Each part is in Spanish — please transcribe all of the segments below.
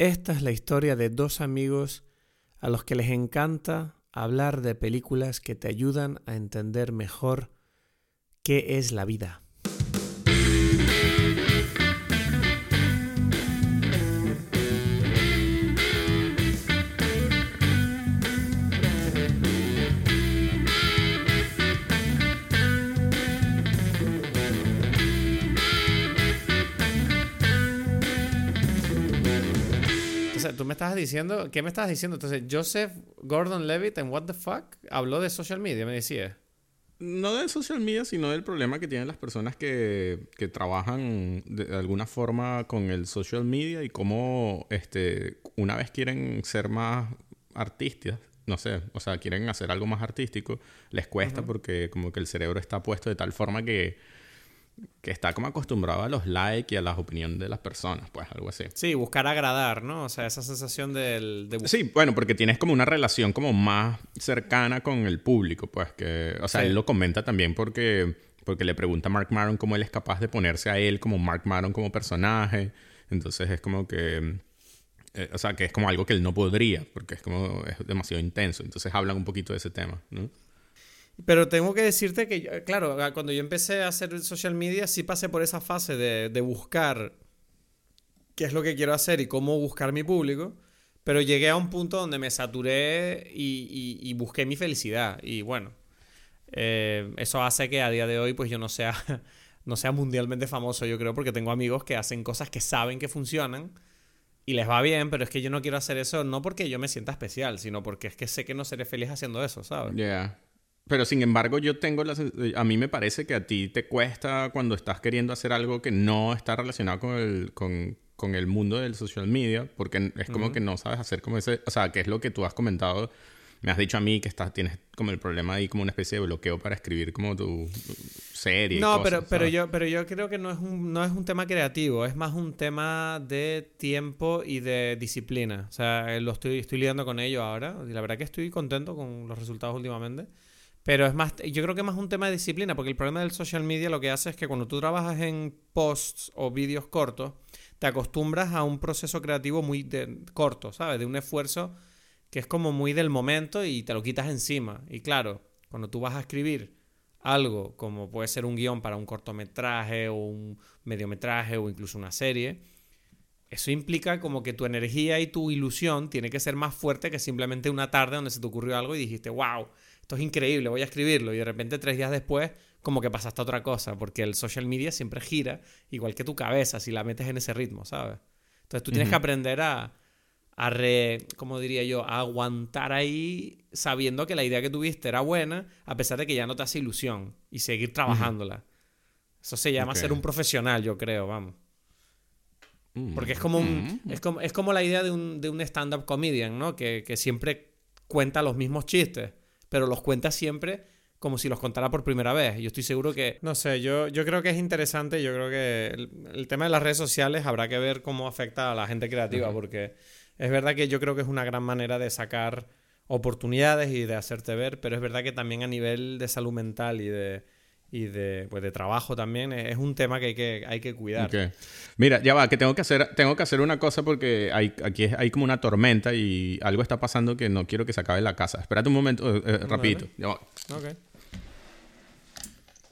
Esta es la historia de dos amigos a los que les encanta hablar de películas que te ayudan a entender mejor qué es la vida. Tú me estabas diciendo, ¿qué me estabas diciendo? Entonces, Joseph Gordon Levitt en What the Fuck habló de social media, me decía. No de social media, sino del problema que tienen las personas que, que trabajan de alguna forma con el social media y cómo este, una vez quieren ser más artistas, no sé, o sea, quieren hacer algo más artístico, les cuesta porque como que el cerebro está puesto de tal forma que, que está como acostumbrado a los likes y a las opiniones de las personas, pues algo así. Sí, buscar agradar, ¿no? O sea, esa sensación del, de... Sí, bueno, porque tienes como una relación como más cercana con el público, pues que, o sea, Sí. él lo comenta también porque, porque le pregunta a Mark Maron cómo él es capaz de ponerse a él como Mark Maron como personaje, entonces es como que, eh, o sea, que es como algo que él no podría, porque es como, es demasiado intenso, entonces hablan un poquito de ese tema, ¿no? Pero tengo que decirte que, yo- claro, cuando yo empecé a hacer social media, sí pasé por esa fase de, buscar qué es lo que quiero hacer y cómo buscar mi público. Pero llegué a un punto donde me saturé y busqué mi felicidad. Y bueno, eh, eso hace que a día de hoy, pues yo no sea, no sea mundialmente famoso, yo creo, porque tengo amigos que hacen cosas que saben que funcionan y les va bien, pero es que yo no quiero hacer eso no porque yo me sienta especial, sino porque es que sé que no seré feliz haciendo eso, ¿sabes? Yeah. Pero sin embargo, yo tengo la... sen- A mí me parece que a ti te cuesta cuando estás queriendo hacer algo que no está relacionado con el, con, con el mundo del social media, porque es como que no sabes hacer como ese... O sea, que es lo que tú has comentado. Me has dicho a mí que estás, tienes como el problema ahí, como una especie de bloqueo para escribir como tu serie. y No, cosas, pero, pero, ¿sabes? yo, pero yo creo que no es, un, no es un tema creativo, es más un tema de tiempo y de disciplina. O sea, eh, lo estoy, estoy lidiando con ello ahora y la verdad que estoy contento con los resultados últimamente. Pero es más, yo creo que es más un tema de disciplina, porque el problema del social media lo que hace es que cuando tú trabajas en posts o vídeos cortos, te acostumbras a un proceso creativo muy de- corto, ¿sabes? De un esfuerzo que es como muy del momento y te lo quitas encima. Y claro, cuando tú vas a escribir algo como puede ser un guion para un cortometraje o un mediometraje o incluso una serie, eso implica como que tu energía y tu ilusión tiene que ser más fuerte que simplemente una tarde donde se te ocurrió algo y dijiste, wow, esto es increíble, voy a escribirlo. Y de repente tres días después como que pasaste a otra cosa, porque el social media siempre gira igual que tu cabeza si la metes en ese ritmo, ¿sabes? Entonces tú tienes que aprender a, a re, ¿cómo diría yo? A aguantar ahí sabiendo que la idea que tuviste era buena, a pesar de que ya no te hace ilusión y seguir trabajándola. Eso se llama ser un profesional, yo creo, vamos. Mm. Porque es como, un, es como, es como la idea de un, de un stand-up comedian, ¿no? Que, que siempre cuenta los mismos chistes, pero los cuenta siempre como si los contara por primera vez. Yo estoy seguro que... No sé, yo, yo creo que es interesante, yo creo que el, el tema de las redes sociales habrá que ver cómo afecta a la gente creativa, porque es verdad que yo creo que es una gran manera de sacar oportunidades y de hacerte ver, pero es verdad que también a nivel de salud mental y de, y de, pues de trabajo también es, un tema que hay que, hay que cuidar. Mira, ya va, que tengo que hacer, tengo que hacer una cosa porque hay, aquí hay como una tormenta y algo está pasando que no quiero que se acabe la casa. Espérate un momento, eh, eh, rapidito. Ya va. Ok.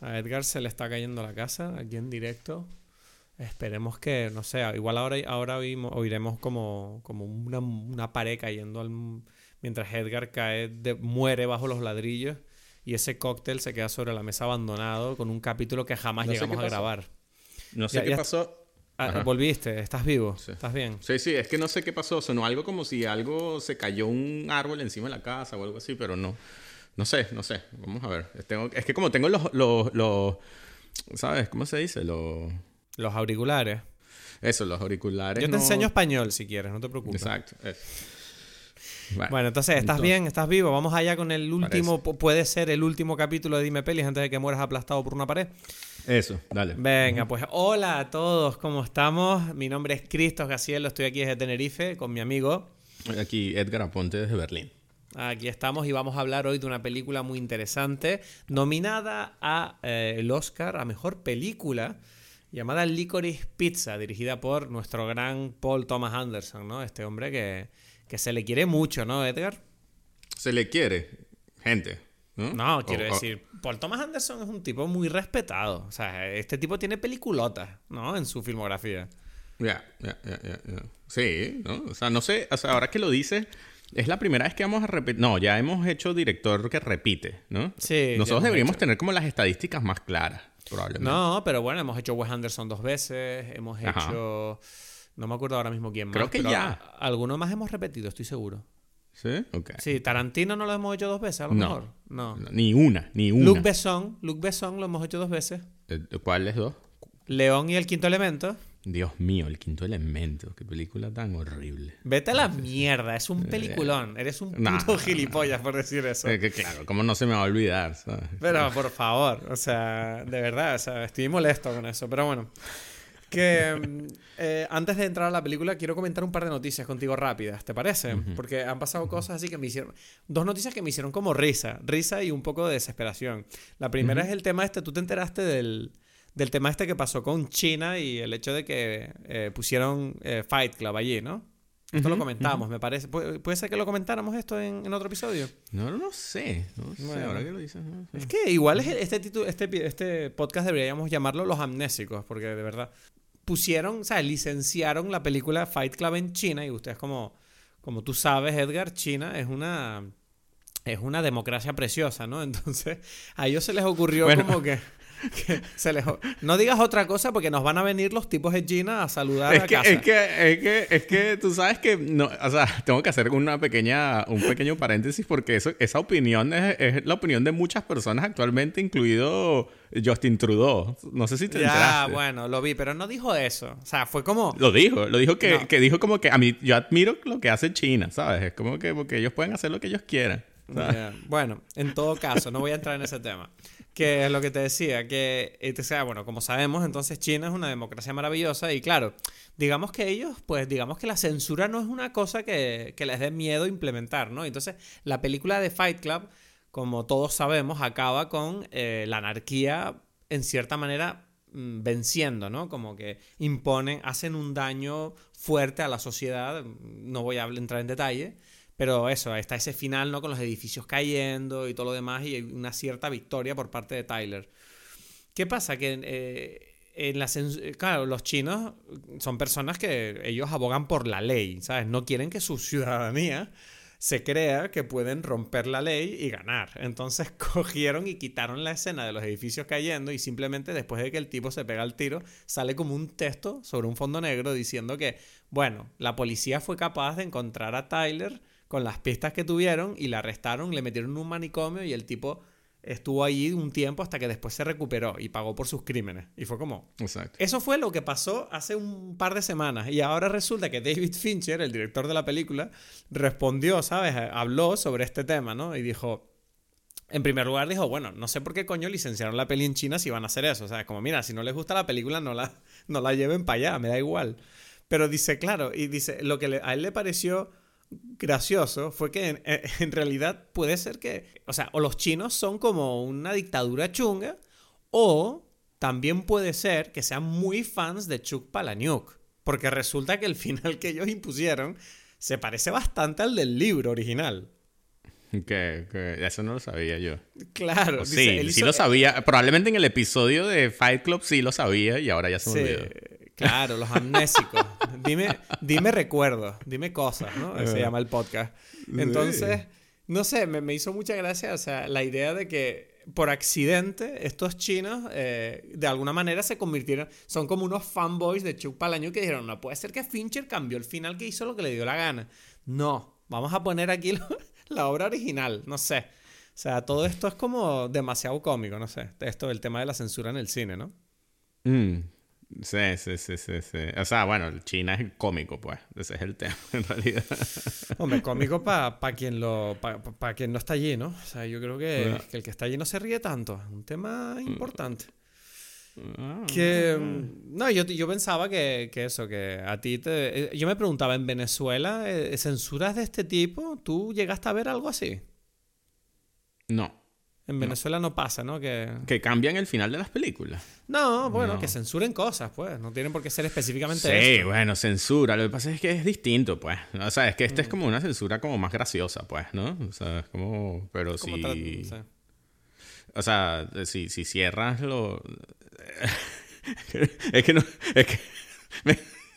A Edgar se le está cayendo la casa aquí en directo. Esperemos que, no sé, igual ahora, ahora oímos- oiremos como, como una, una pared cayendo al- mientras Edgar cae, de- muere bajo los ladrillos y ese cóctel se queda sobre la mesa abandonado con un capítulo que jamás No llegamos a grabar. No sé Ya- qué ya- pasó. Ah, volviste, estás vivo, Sí. estás bien. Sí, sí, es que no sé qué pasó. Sonó algo como si algo se cayó un árbol encima de la casa o algo así, pero no. No sé, no sé. Vamos a ver. Tengo- es que como tengo los, los, los ¿sabes? ¿Cómo se dice? Los, Los auriculares. eso, los auriculares. Yo te no- enseño español si quieres, no te preocupes. Exacto. eso. Bueno, Bueno, entonces, ¿estás Entonces- bien? ¿Estás vivo? Vamos allá con el último, pu- puede ser el último capítulo de Dime Pelis antes de que mueras aplastado por una pared. eso, dale. Venga, pues hola a todos, ¿cómo estamos? Mi nombre es Cristos Gacielo, estoy aquí desde Tenerife con mi amigo. Aquí Edgar Aponte desde Berlín. Aquí estamos y vamos a hablar hoy de una película muy interesante, nominada a eh, el Oscar a Mejor Película llamada Licorice Pizza, dirigida por nuestro gran Paul Thomas Anderson, ¿no? Este hombre que, que se le quiere mucho, ¿no, Edgar? Se le quiere, gente. No, no quiero decir, Paul Thomas Anderson es un tipo muy respetado. O sea, este tipo tiene peliculotas, ¿no? En su filmografía. Ya, ya, ya, ya. Sí, ¿no? O sea, no sé, o sea, ahora que lo dices, es la primera vez que vamos a repetir. No, ya hemos hecho director que repite, ¿no? Sí. Nosotros deberíamos tener como las estadísticas más claras, probablemente. No, pero bueno, hemos hecho Wes Anderson dos veces, hemos hecho. No me acuerdo ahora mismo quién más. Creo que ya. Algunos más hemos repetido, estoy seguro. ¿Sí? Ok. Sí, Tarantino no lo hemos hecho dos veces, a lo mejor. No. Ni una, ni una. Luc Besson, Luc Besson lo hemos hecho dos veces. Eh, ¿Cuáles dos? León y el quinto elemento. Dios mío, el quinto elemento. Qué película tan horrible. Vete a la mierda, es un peliculón. Eres un puto gilipollas por decir eso. que, claro, ¿cómo no se me va a olvidar? Pero por favor, o sea, de verdad, o sea, estoy molesto con eso. Pero bueno, que mm, eh, antes de entrar a la película quiero comentar un par de noticias contigo rápidas, ¿te parece? Porque han pasado cosas así que me hicieron... Dos noticias que me hicieron como risa, risa y un poco de desesperación. La primera es el tema este, tú te enteraste del, del tema este que pasó con China y el hecho de que eh, pusieron eh, Fight Club allí, ¿no? Esto lo comentamos, me parece. ¿Puede, ser que lo comentáramos esto en, otro episodio? No, no sé. No sé, ahora que lo dices. Es que igual es este, título, este, este podcast deberíamos llamarlo Los Amnésicos, porque de verdad pusieron, o sea, licenciaron la película Fight Club en China y ustedes como, como tú sabes, Edgar, China es una, es una democracia preciosa, ¿no? Entonces a ellos se les ocurrió como que se No digas otra cosa porque nos van a venir los tipos de Gina a saludar es a que, casa. Es que, es que, es que tú sabes que, no, o sea, tengo que hacer una pequeña, un pequeño paréntesis porque eso, esa opinión es, la opinión de muchas personas actualmente, incluido Justin Trudeau. No sé si te ya, bueno, lo vi, pero no dijo eso. O sea, fue como... Lo dijo, lo dijo que, que dijo como que a mí, yo admiro lo que hace China, ¿sabes? Es como que porque ellos pueden hacer lo que ellos quieran. Bueno, en todo caso, no voy a entrar en ese tema. Que es lo que te decía, que, eh, sea, bueno, como sabemos, entonces China es una democracia maravillosa y claro, digamos que ellos, pues digamos que la censura no es una cosa que, les dé miedo implementar, ¿no? Entonces, la película de Fight Club, como todos sabemos, acaba con eh, la anarquía en cierta manera mm, venciendo, ¿no? Como que imponen, hacen un daño fuerte a la sociedad, no voy a entrar en detalle, pero eso, está ese final, ¿no? Con los edificios cayendo y todo lo demás y una cierta victoria por parte de Tyler. ¿Qué pasa? Que eh, en la claro, los chinos son personas que ellos abogan por la ley, ¿sabes? No quieren que su ciudadanía se crea que pueden romper la ley y ganar. Entonces cogieron y quitaron la escena de los edificios cayendo y simplemente después de que el tipo se pega el tiro, sale como un texto sobre un fondo negro diciendo que, bueno, la policía fue capaz de encontrar a Tyler con las pistas que tuvieron y la arrestaron, le metieron en un manicomio y el tipo estuvo allí un tiempo hasta que después se recuperó y pagó por sus crímenes. Y fue como... Exacto. Eso fue lo que pasó hace un par de semanas. Y ahora resulta que David Fincher, el director de la película, respondió, ¿sabes? Habló sobre este tema, ¿no? Y dijo... En primer lugar dijo, bueno, no sé por qué coño licenciaron la peli en China si van a hacer eso. O sea, como, mira, si no les gusta la película, no la, no la lleven para allá, me da igual. Pero dice, claro, y dice, lo que a él le pareció gracioso fue que en, realidad puede ser que, o sea, o los chinos son como una dictadura chunga, o también puede ser que sean muy fans de Chuck Palahniuk, porque resulta que el final que ellos impusieron se parece bastante al del libro original. Que, eso no lo sabía yo. Claro. sí, sí lo sabía. Probablemente en el episodio de Fight Club sí lo sabía y ahora ya se me olvidó. Claro, los amnésicos. dime, dime recuerdos, dime cosas, ¿no? Se llama el podcast. Entonces, no sé, me, hizo mucha gracia, o sea, la idea de que por accidente estos chinos eh, de alguna manera se convirtieron, son como unos fanboys de Chuck Palahniuk que dijeron, no puede ser que Fincher cambió el final que hizo lo que le dio la gana. No, vamos a poner aquí la obra original, no sé. O sea, todo esto es como demasiado cómico, no sé. Esto, el tema de la censura en el cine, ¿no? Mm, Sí, sí, sí, sí, sí. O sea, bueno, China es cómico, pues. Ese es el tema, en realidad. Hombre, cómico para quien lo para quien no está allí, ¿no? O sea, yo creo que, el que está allí no se ríe tanto. Un tema mm. importante. Ah, que no, yo, yo pensaba que, que, eso, que a ti te. Eh, yo me preguntaba, ¿en Venezuela eh, censuras de este tipo? ¿Tú llegaste a ver algo así? No. En Venezuela no, pasa, ¿no? Que... que cambian el final de las películas. No, bueno, No. que censuren cosas, pues. No tienen por qué ser específicamente Sí, esto. bueno, censura. Lo que pasa es que es distinto, pues. O sea, es que esta es como una censura como más graciosa, pues, ¿no? O sea, es como... Pero Como si... tra- sí. O sea, si, si cierras lo... es que no... Es que...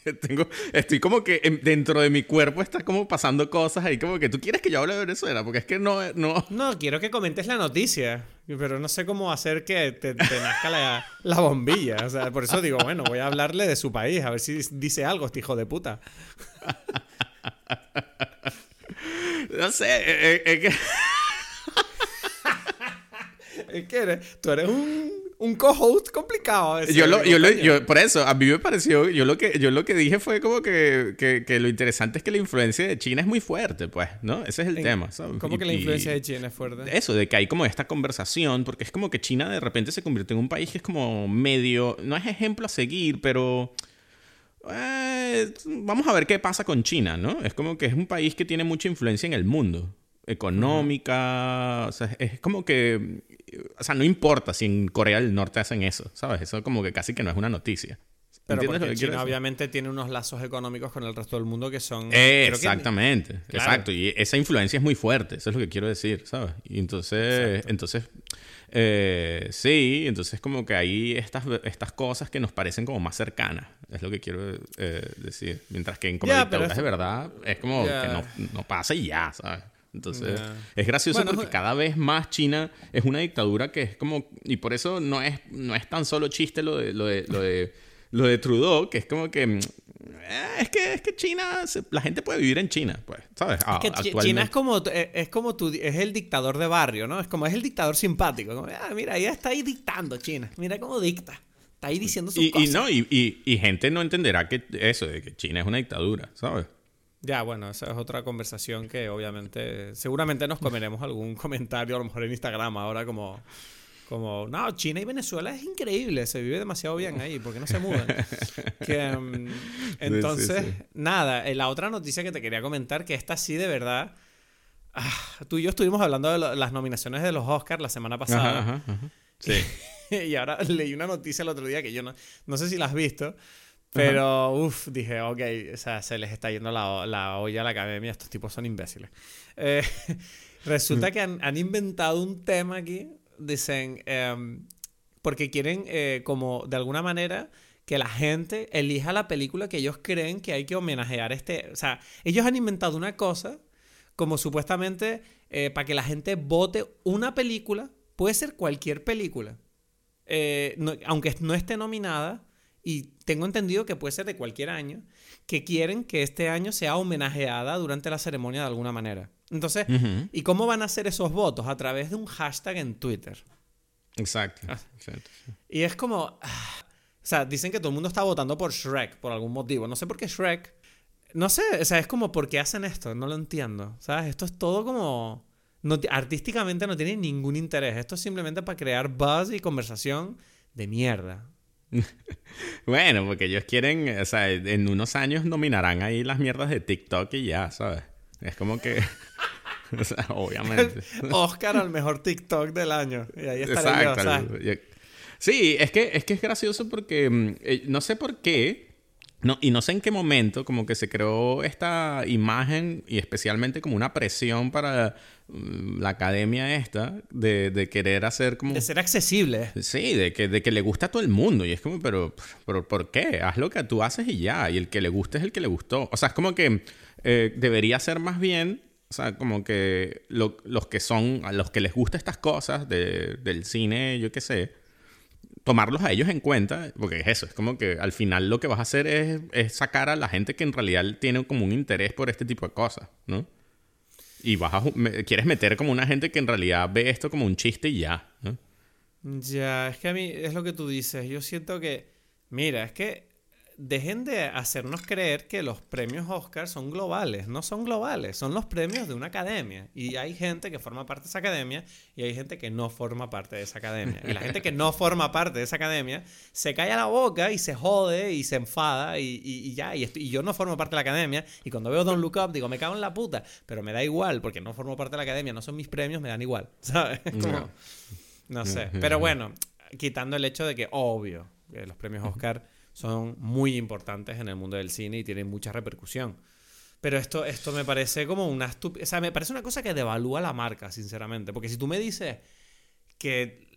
tengo, estoy como que en- dentro de mi cuerpo está como pasando cosas ahí como que tú quieres que yo hable de Venezuela porque es que no no No, quiero que comentes la noticia, pero no sé cómo hacer que te, te nazca la, la bombilla. O sea, por eso digo, bueno, voy a hablarle de su país, a ver si dice algo este hijo de puta. no sé eh, eh, es que Es que eres, tú eres un, un co-host complicado. a veces, yo lo, yo lo- yo- por eso a mí me pareció yo lo que yo lo que dije fue como que, que, que lo interesante es que la influencia de China es muy fuerte pues no ese es el En- tema ¿sabes? ¿Cómo Y- que la influencia de China es fuerte? Eso, de que hay como esta conversación, porque es como que China de repente se convirtió en un país que es como medio, no es ejemplo a seguir, pero eh, vamos a ver qué pasa con China, ¿no? Es como que es un país que tiene mucha influencia en el mundo, económica, o sea, es como que, o sea, no importa si en Corea del Norte hacen eso, ¿sabes? Eso como que casi que no es una noticia. Pero ¿Entiendes lo porque que China obviamente tiene unos lazos económicos con el resto del mundo que son... Creo que- exactamente, Claro. exacto. Y esa influencia es muy fuerte, eso es lo que quiero decir, ¿sabes? Y entonces, Exacto. entonces eh, sí, entonces como que hay estas, estas cosas que nos parecen como más cercanas, es lo que quiero eh, decir. Mientras que en como dictaduras pero de verdad es como Ya. que no, no pasa y ya, ¿sabes? Entonces, es gracioso Bueno, porque cada vez más China es una dictadura que es como... Y por eso no es, no es tan solo chiste lo de, lo de, lo de, lo de Trudeau, que es como que... eh, Es que, es que China, la gente puede vivir en China, pues, ¿sabes? Ah, Es que actualmente. China es como, es, es como tu, es el dictador de barrio, ¿no? Es como es el dictador simpático. Como, ah, mira, ya está ahí dictando China. Mira cómo dicta. Está ahí diciendo sus Y, y cosas. no, y, y, y gente no entenderá que eso, de que China es una dictadura, ¿sabes? Ya, bueno, esa es otra conversación que obviamente, seguramente nos comeremos algún comentario, a lo mejor en Instagram ahora como, como, no, China y Venezuela es increíble, se vive demasiado bien ahí, ¿por qué no se mudan? Que, mm, entonces, sí. nada, eh, la otra noticia que te quería comentar, que esta sí de verdad, ah, tú y yo estuvimos hablando de lo- las nominaciones de los Oscars la semana pasada. Ajá, ajá, ajá. Sí. y ahora leí una noticia el otro día que yo no, no sé si la has visto, pero uff, dije, ok, o sea, se les está yendo la, la olla a la academia, estos tipos son imbéciles. Eh, resulta que han, han inventado un tema aquí, dicen, em, porque quieren eh, como de alguna manera que la gente elija la película que ellos creen que hay que homenajear este, o sea, ellos han inventado una cosa como supuestamente eh, para que la gente vote una película, puede ser cualquier película, no- aunque no esté nominada, y tengo entendido que puede ser de cualquier año, que quieren que este año sea homenajeada durante la ceremonia de alguna manera. Entonces, Ujú. ¿y cómo van a hacer esos votos? A través de un hashtag en Twitter. Exacto. Ah. exacto. Y es como... ah, o sea, dicen que todo el mundo está votando por Shrek por algún motivo. No sé por qué Shrek. No sé, o sea, es como, ¿por qué hacen esto? No lo entiendo. ¿Sabes? Esto es todo como... No, ti- artísticamente no tiene ningún interés. Esto es simplemente para crear buzz y conversación de mierda. Bueno, porque ellos quieren, o sea, en unos años nominarán ahí las mierdas de TikTok y ya, ¿sabes? Es como que, o sea, obviamente. Oscar al mejor TikTok del año. Y ahí estaré yo. Yo- Sí, es que, es que es gracioso porque mm, eh, no sé por qué, no, y no sé en qué momento, como que se creó esta imagen y especialmente como una presión para la academia esta de, de querer hacer como... De ser accesible. Sí, de que, de que le gusta a todo el mundo. Y es como, pero, pero ¿por qué? Haz lo que tú haces y ya. Y el que le guste es el que le gustó. O sea, es como que eh, debería ser más bien, o sea, como que lo- los que son, a los que les gusta estas cosas de- del cine, yo qué sé, tomarlos a ellos en cuenta, porque es eso, es como que al final lo que vas a hacer es, es sacar a la gente que en realidad tiene como un interés por este tipo de cosas, ¿no? Y vas a, me- quieres meter como una gente que en realidad ve esto como un chiste y ya. Ya, es que a mí es lo que tú dices. Yo siento que, mira, es que dejen de hacernos creer que los premios Oscar son globales. No son globales, son los premios de una academia. Y hay gente que forma parte de esa academia y hay gente que no forma parte de esa academia. Y la gente que no forma parte de esa academia se calla la boca y se jode y se enfada y, ya. Y, y, yo no formo parte de la academia. Y cuando veo Don't Look Up digo, me cago en la puta. Pero me da igual porque no formo parte de la academia, no son mis premios, me dan igual. ¿Sabes? no sé. Pero bueno, quitando el hecho de que, obvio, los premios Oscar son muy importantes en el mundo del cine y tienen mucha repercusión. Pero esto, esto me parece como una estupidez. O sea, me parece una cosa que devalúa la marca, sinceramente. Porque si tú me dices que,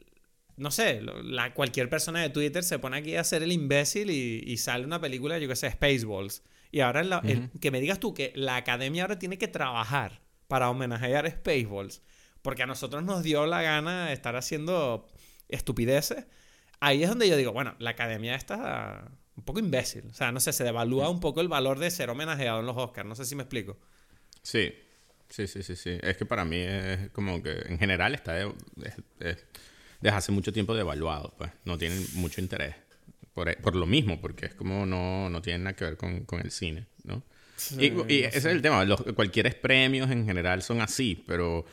no sé, la, cualquier persona de Twitter se pone aquí a hacer el imbécil y, sale una película, yo qué sé, Spaceballs. Y ahora que me digas tú que la academia ahora tiene que trabajar para homenajear Spaceballs. Porque a nosotros nos dio la gana estar haciendo estupideces ahí es donde yo digo, bueno, la academia está un poco imbécil. O sea, no sé, se devalúa un poco el valor de ser homenajeado en los Oscars. No sé si me explico. Sí, sí, sí, sí. sí. Es que para mí es como que en general está desde hace mucho tiempo devaluado. Pues no tienen mucho interés. Por, por lo mismo, porque es como no, no tiene nada que ver con, con el cine, ¿no? y, y ese es el tema. Los, cualquier premios en general son así, pero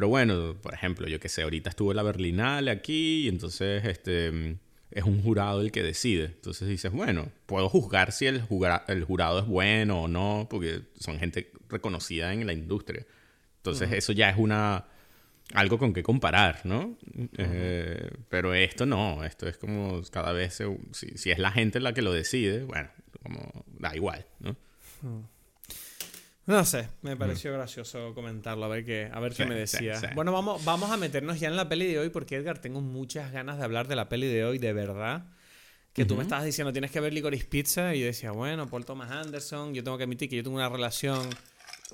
pero bueno, por ejemplo, yo que sé, ahorita estuvo la Berlinale aquí y entonces este, es un jurado el que decide. Entonces dices, bueno, puedo juzgar si el, el jurado es bueno o no, porque son gente reconocida en la industria. Entonces eso ya es una algo con que comparar, ¿no? Eh, pero esto no, esto es como cada vez, si, si, es la gente la que lo decide, bueno, como da igual, ¿no? No sé, me pareció gracioso comentarlo, a ver qué, a ver qué me decía. Bueno, vamos, vamos a meternos ya en la peli de hoy, porque Edgar, tengo muchas ganas de hablar de la peli de hoy, de verdad. Que tú me estabas diciendo, tienes que ver Licorice Pizza, y yo decía, bueno, Paul Thomas Anderson, yo tengo que admitir que yo tengo una relación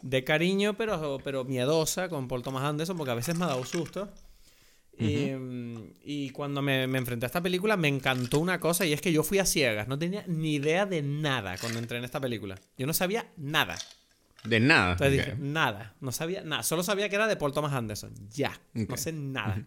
de cariño, pero, pero miedosa con Paul Thomas Anderson, porque a veces me ha dado susto. y, y, cuando me, me, enfrenté a esta película me encantó una cosa y es que yo fui a ciegas, no tenía ni idea de nada cuando entré en esta película. Yo no sabía nada. De nada. Entonces dije, nada. No sabía nada. Solo sabía que era de Paul Thomas Anderson. Ya. No sé nada.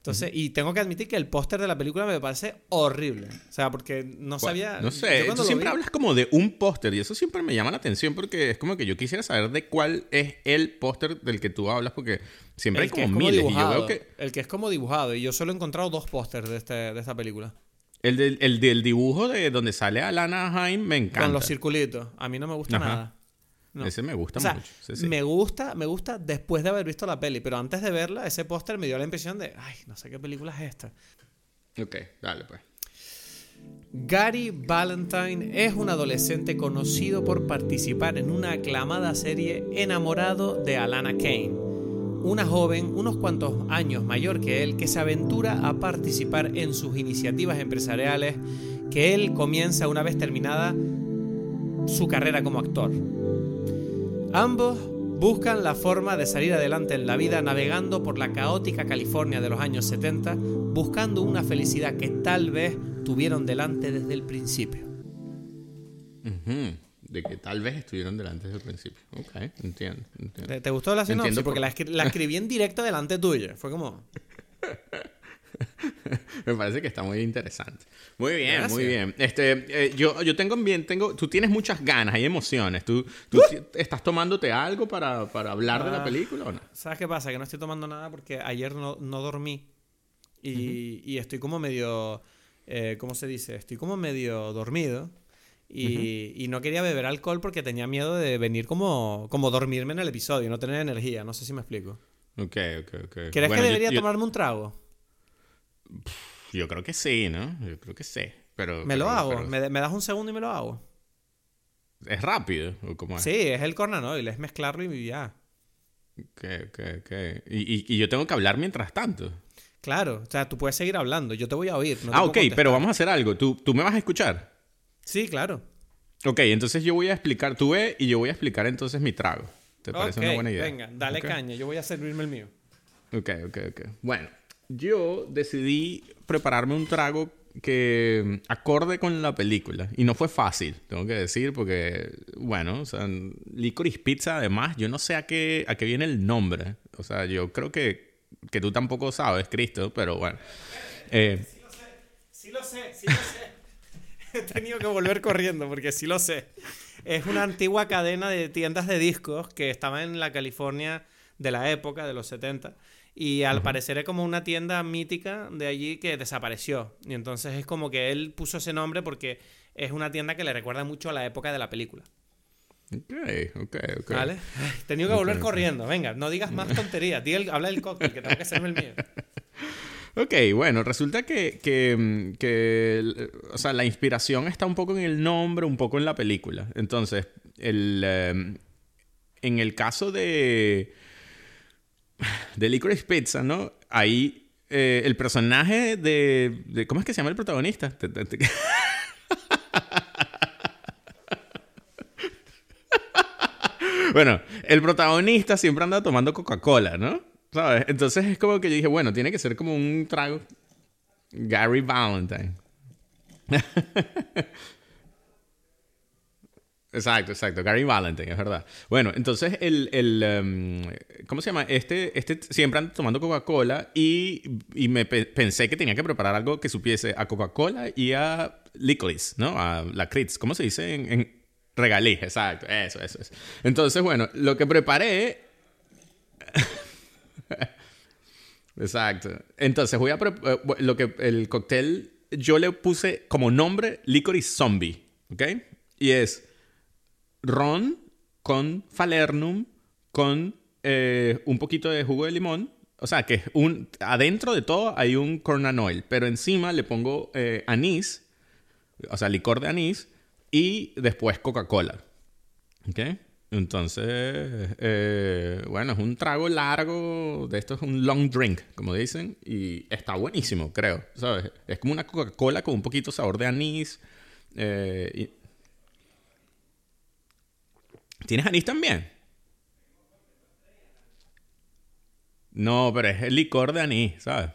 Entonces, y tengo que admitir que el póster de la película me parece horrible. O sea, porque no sabía. No sé, tú siempre hablas como de un póster y eso siempre me llama la atención porque es como que yo quisiera saber de cuál es el póster del que tú hablas porque siempre hay como, miles y yo veo que. El que es como dibujado y yo solo he encontrado dos pósters de, este, de esta película. El del, el del dibujo de donde sale Alana Haim me encanta. Con los circulitos. A mí no me gusta nada. Ese me gusta mucho. Me gusta, me gusta después de haber visto la peli, pero antes de verla, ese póster me dio la impresión de, ay, no sé qué película es esta. Ok, dale pues. Gary Valentine es un adolescente conocido por participar en una aclamada serie enamorado de Alana Kane, una joven unos cuantos años mayor que él que se aventura a participar en sus iniciativas empresariales que él comienza una vez terminada su carrera como actor. Ambos buscan la forma de salir adelante en la vida navegando por la caótica California de los años 70, buscando una felicidad que tal vez tuvieron delante desde el principio. De que tal vez estuvieron delante desde el principio. Ok, entiendo. ¿Te, gustó la sinopsis? Porque la, la, escribí en directo delante tuyo. Fue como... Me parece que está muy interesante. Muy bien, muy bien. Este, eh, yo, yo tengo bien, tengo, tú tienes muchas ganas, hay emociones. ¿Tú, tú ¡Uh! estás tomándote algo para, para hablar de la ah, película o no? ¿Sabes qué pasa? Que no estoy tomando nada porque ayer no, no dormí y, y, estoy como medio, eh, ¿cómo se dice? Estoy como medio dormido. Y, y, no quería beber alcohol porque tenía miedo de venir como, como dormirme en el episodio, no tener energía. No sé si me explico. Ok, ok, ok. ¿Crees que debería tomarme un trago? Yo creo que sí, ¿no? Yo creo que sí. Pero, me lo hago. ¿Me, das un segundo y me lo hago? ¿Es rápido? ¿o cómo es? Sí, es el cornanoil, es mezclarlo y ya. Ok, ok, ok. ¿Y, y, yo tengo que hablar mientras tanto. Claro, o sea, tú puedes seguir hablando, yo te voy a oír. ah, ok, pero vamos a hacer algo. ¿Tú, ¿Tú me vas a escuchar? Sí, claro. Ok, entonces yo voy a explicar, tú ve y yo voy a explicar entonces mi trago. ¿Te parece una buena idea? Venga, dale caña, yo voy a servirme el mío. Ok, ok, ok. Bueno, yo decidí prepararme un trago que acorde con la película. Y no fue fácil, tengo que decir, porque, bueno, o sea, Licorice Pizza, además, yo no sé a qué, a qué viene el nombre. O sea, yo creo que, que tú tampoco sabes, Cristo, pero bueno. Eh, sí lo sé, sí lo sé, sí lo sé. He tenido que volver corriendo porque sí lo sé. Es una antigua cadena de tiendas de discos que estaba en la California de la época, de los 70. Y al parecer es como una tienda mítica de allí que desapareció. Y entonces es como que él puso ese nombre porque es una tienda que le recuerda mucho a la época de la película. Ok, ok, ok. ¿Vale? Ay, tenido que volver corriendo. Venga, no digas más tonterías. Di el- habla del cóctel, que tengo que hacerme el mío. Ok, bueno, resulta que, que, o sea, la inspiración está un poco en el nombre, un poco en la película. Entonces, el, em, en el caso de, de Licorice Pizza, ¿no? Ahí eh, el personaje de, ¿Cómo es que se llama el protagonista? Bueno, el protagonista siempre anda tomando Coca-Cola, ¿no? ¿Sabes? Entonces es como que yo dije, bueno, tiene que ser como un trago. Gary Valentine. Exacto, exacto. Gary Valentine, es verdad. Bueno, entonces el... el em, ¿Cómo se llama? Este, este siempre anda tomando Coca-Cola y, y me pe- pensé que tenía que preparar algo que supiese a Coca-Cola y a licorice, ¿no? A la Critz. ¿Cómo se dice en, en regaliz? Exacto, eso, eso, eso. Entonces, bueno, lo que preparé... Exacto. Entonces voy a... eh, lo que... El cóctel... Yo le puse como nombre Licorice Zombie, ¿ok? Y es ron con falernum, con eh, un poquito de jugo de limón. O sea, que un, adentro de todo hay un corn oil, pero encima le pongo eh, anís, o sea, licor de anís, y después Coca-Cola. ¿Ok? Entonces, eh, bueno, es un trago largo, de esto es un long drink, como dicen, y está buenísimo, creo, ¿sabes? Es como una Coca-Cola con un poquito sabor de anís. eh, ¿Tienes anís también? No, pero es el licor de anís, ¿sabes?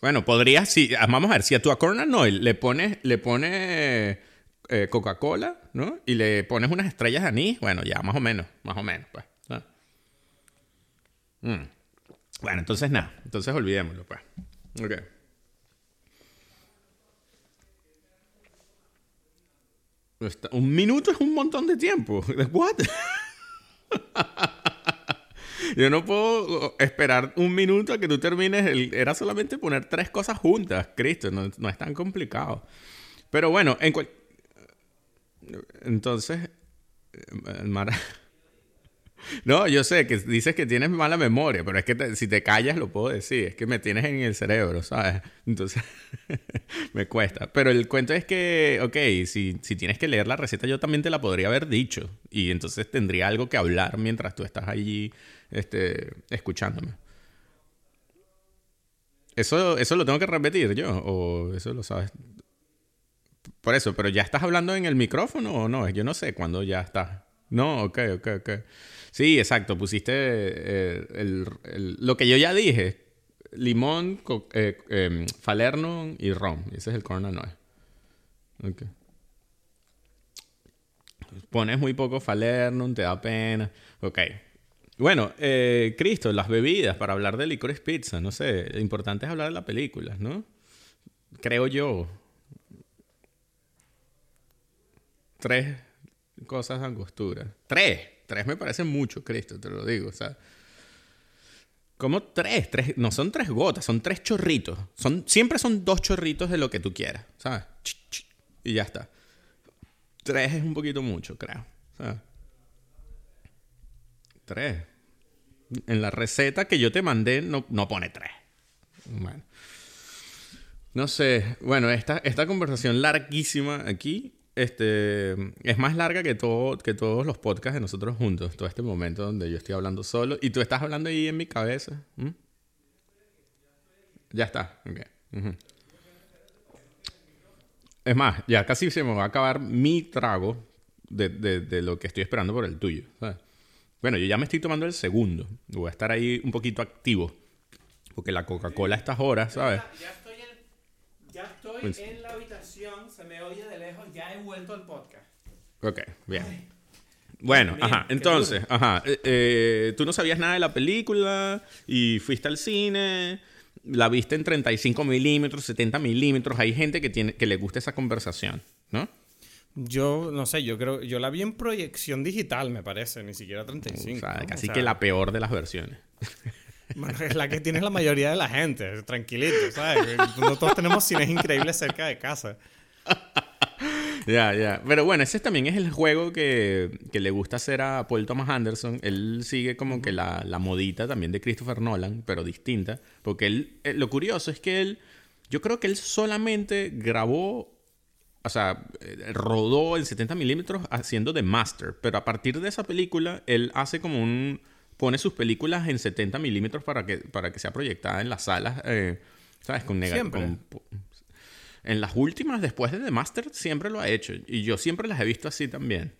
Bueno, podrías, si, vamos a ver, si a tu Corn Oil le pones, le pones eh, Coca-Cola, ¿no? Y le pones unas estrellas de anís, bueno, ya más o menos, más o menos, pues. Mm. Bueno, entonces nada, entonces olvidémoslo, pues. Ok. Un minuto es un montón de tiempo. ¿What? Yo no puedo esperar un minuto a que tú termines. El... Era solamente poner tres cosas juntas. Cristo, no, no es tan complicado. Pero bueno, en. Entonces... eh, Mara- No, yo sé que dices que tienes mala memoria, pero es que te- si te callas lo puedo decir. Es que me tienes en el cerebro, ¿sabes? Entonces me cuesta. Pero el cuento es que, ok, si, si tienes que leer la receta, yo también te la podría haber dicho. Y entonces tendría algo que hablar mientras tú estás allí este, escuchándome. ¿Eso, ¿Eso lo tengo que repetir yo? ¿O eso lo sabes? Por eso, pero ya estás hablando en el micrófono o no? Yo no sé cuándo ya estás. No, ok, ok, ok. Sí, exacto. Pusiste eh, el- el- lo que yo ya dije. Limón, eh, em, falernum y ron. Ese es el oil. Ok. Pones muy poco falernum, te da pena. Ok. Bueno, eh, Cristo, las bebidas para hablar de licores pizza. No sé, lo importante es hablar de la película, ¿no? Creo yo. Tres cosas de angostura. Tres. Tres me parece mucho, Cristo, te lo digo. O sea, ¿cómo tres? tres? No son tres gotas, son tres chorritos. Son, siempre son dos chorritos de lo que tú quieras, ¿sabes? Y ya está. Tres es un poquito mucho, creo. Tres. En la receta que yo te mandé no, no pone tres. Bueno. No sé. Bueno, esta, esta conversación larguísima aquí este, es más larga que, todo, que todos los podcasts de nosotros juntos. Todo este momento donde yo estoy hablando solo y tú estás hablando ahí en mi cabeza. ¿Mm? Ya está. ok. Ujú. Es más, ya casi se me va a acabar mi trago de, de- lo que estoy esperando por el tuyo. Bueno, yo ya me estoy tomando el segundo. Voy a estar ahí un poquito activo. Porque la Coca-Cola a estas horas, ¿sabes? Ya estoy Pues- en la habitación, se me oye de lejos, ya he vuelto al podcast. Ok, bien. Bueno, Bien, ajá, entonces, ajá, eh, eh, tú no sabías nada de la película y fuiste al cine la viste en 35 milímetros, 70 milímetros. Hay gente que, tiene, que le gusta esa conversación, ¿no? Yo no sé, yo creo, yo la vi en proyección digital, me parece, ni siquiera 35. O sea, casi que la peor de las versiones. Es la que tiene la mayoría de la gente, tranquilito, ¿sabes? No todos tenemos cines increíbles cerca de casa. Ya, ya. Pero bueno, ese también es el juego que, que, le gusta hacer a Paul Thomas Anderson. Él sigue como que la, la, modita también de Christopher Nolan, pero distinta. Porque él, eh, lo curioso es que él, yo creo que él solamente grabó, o sea, eh, rodó en 70 milímetros haciendo de Master. Pero a partir de esa película, él hace como un pone sus películas en 70 milímetros para que, para que sea proyectada en las salas, eh, ¿sabes? Con, Siempre. en las últimas, después de The Master, siempre lo ha hecho. Y yo siempre las he visto así también.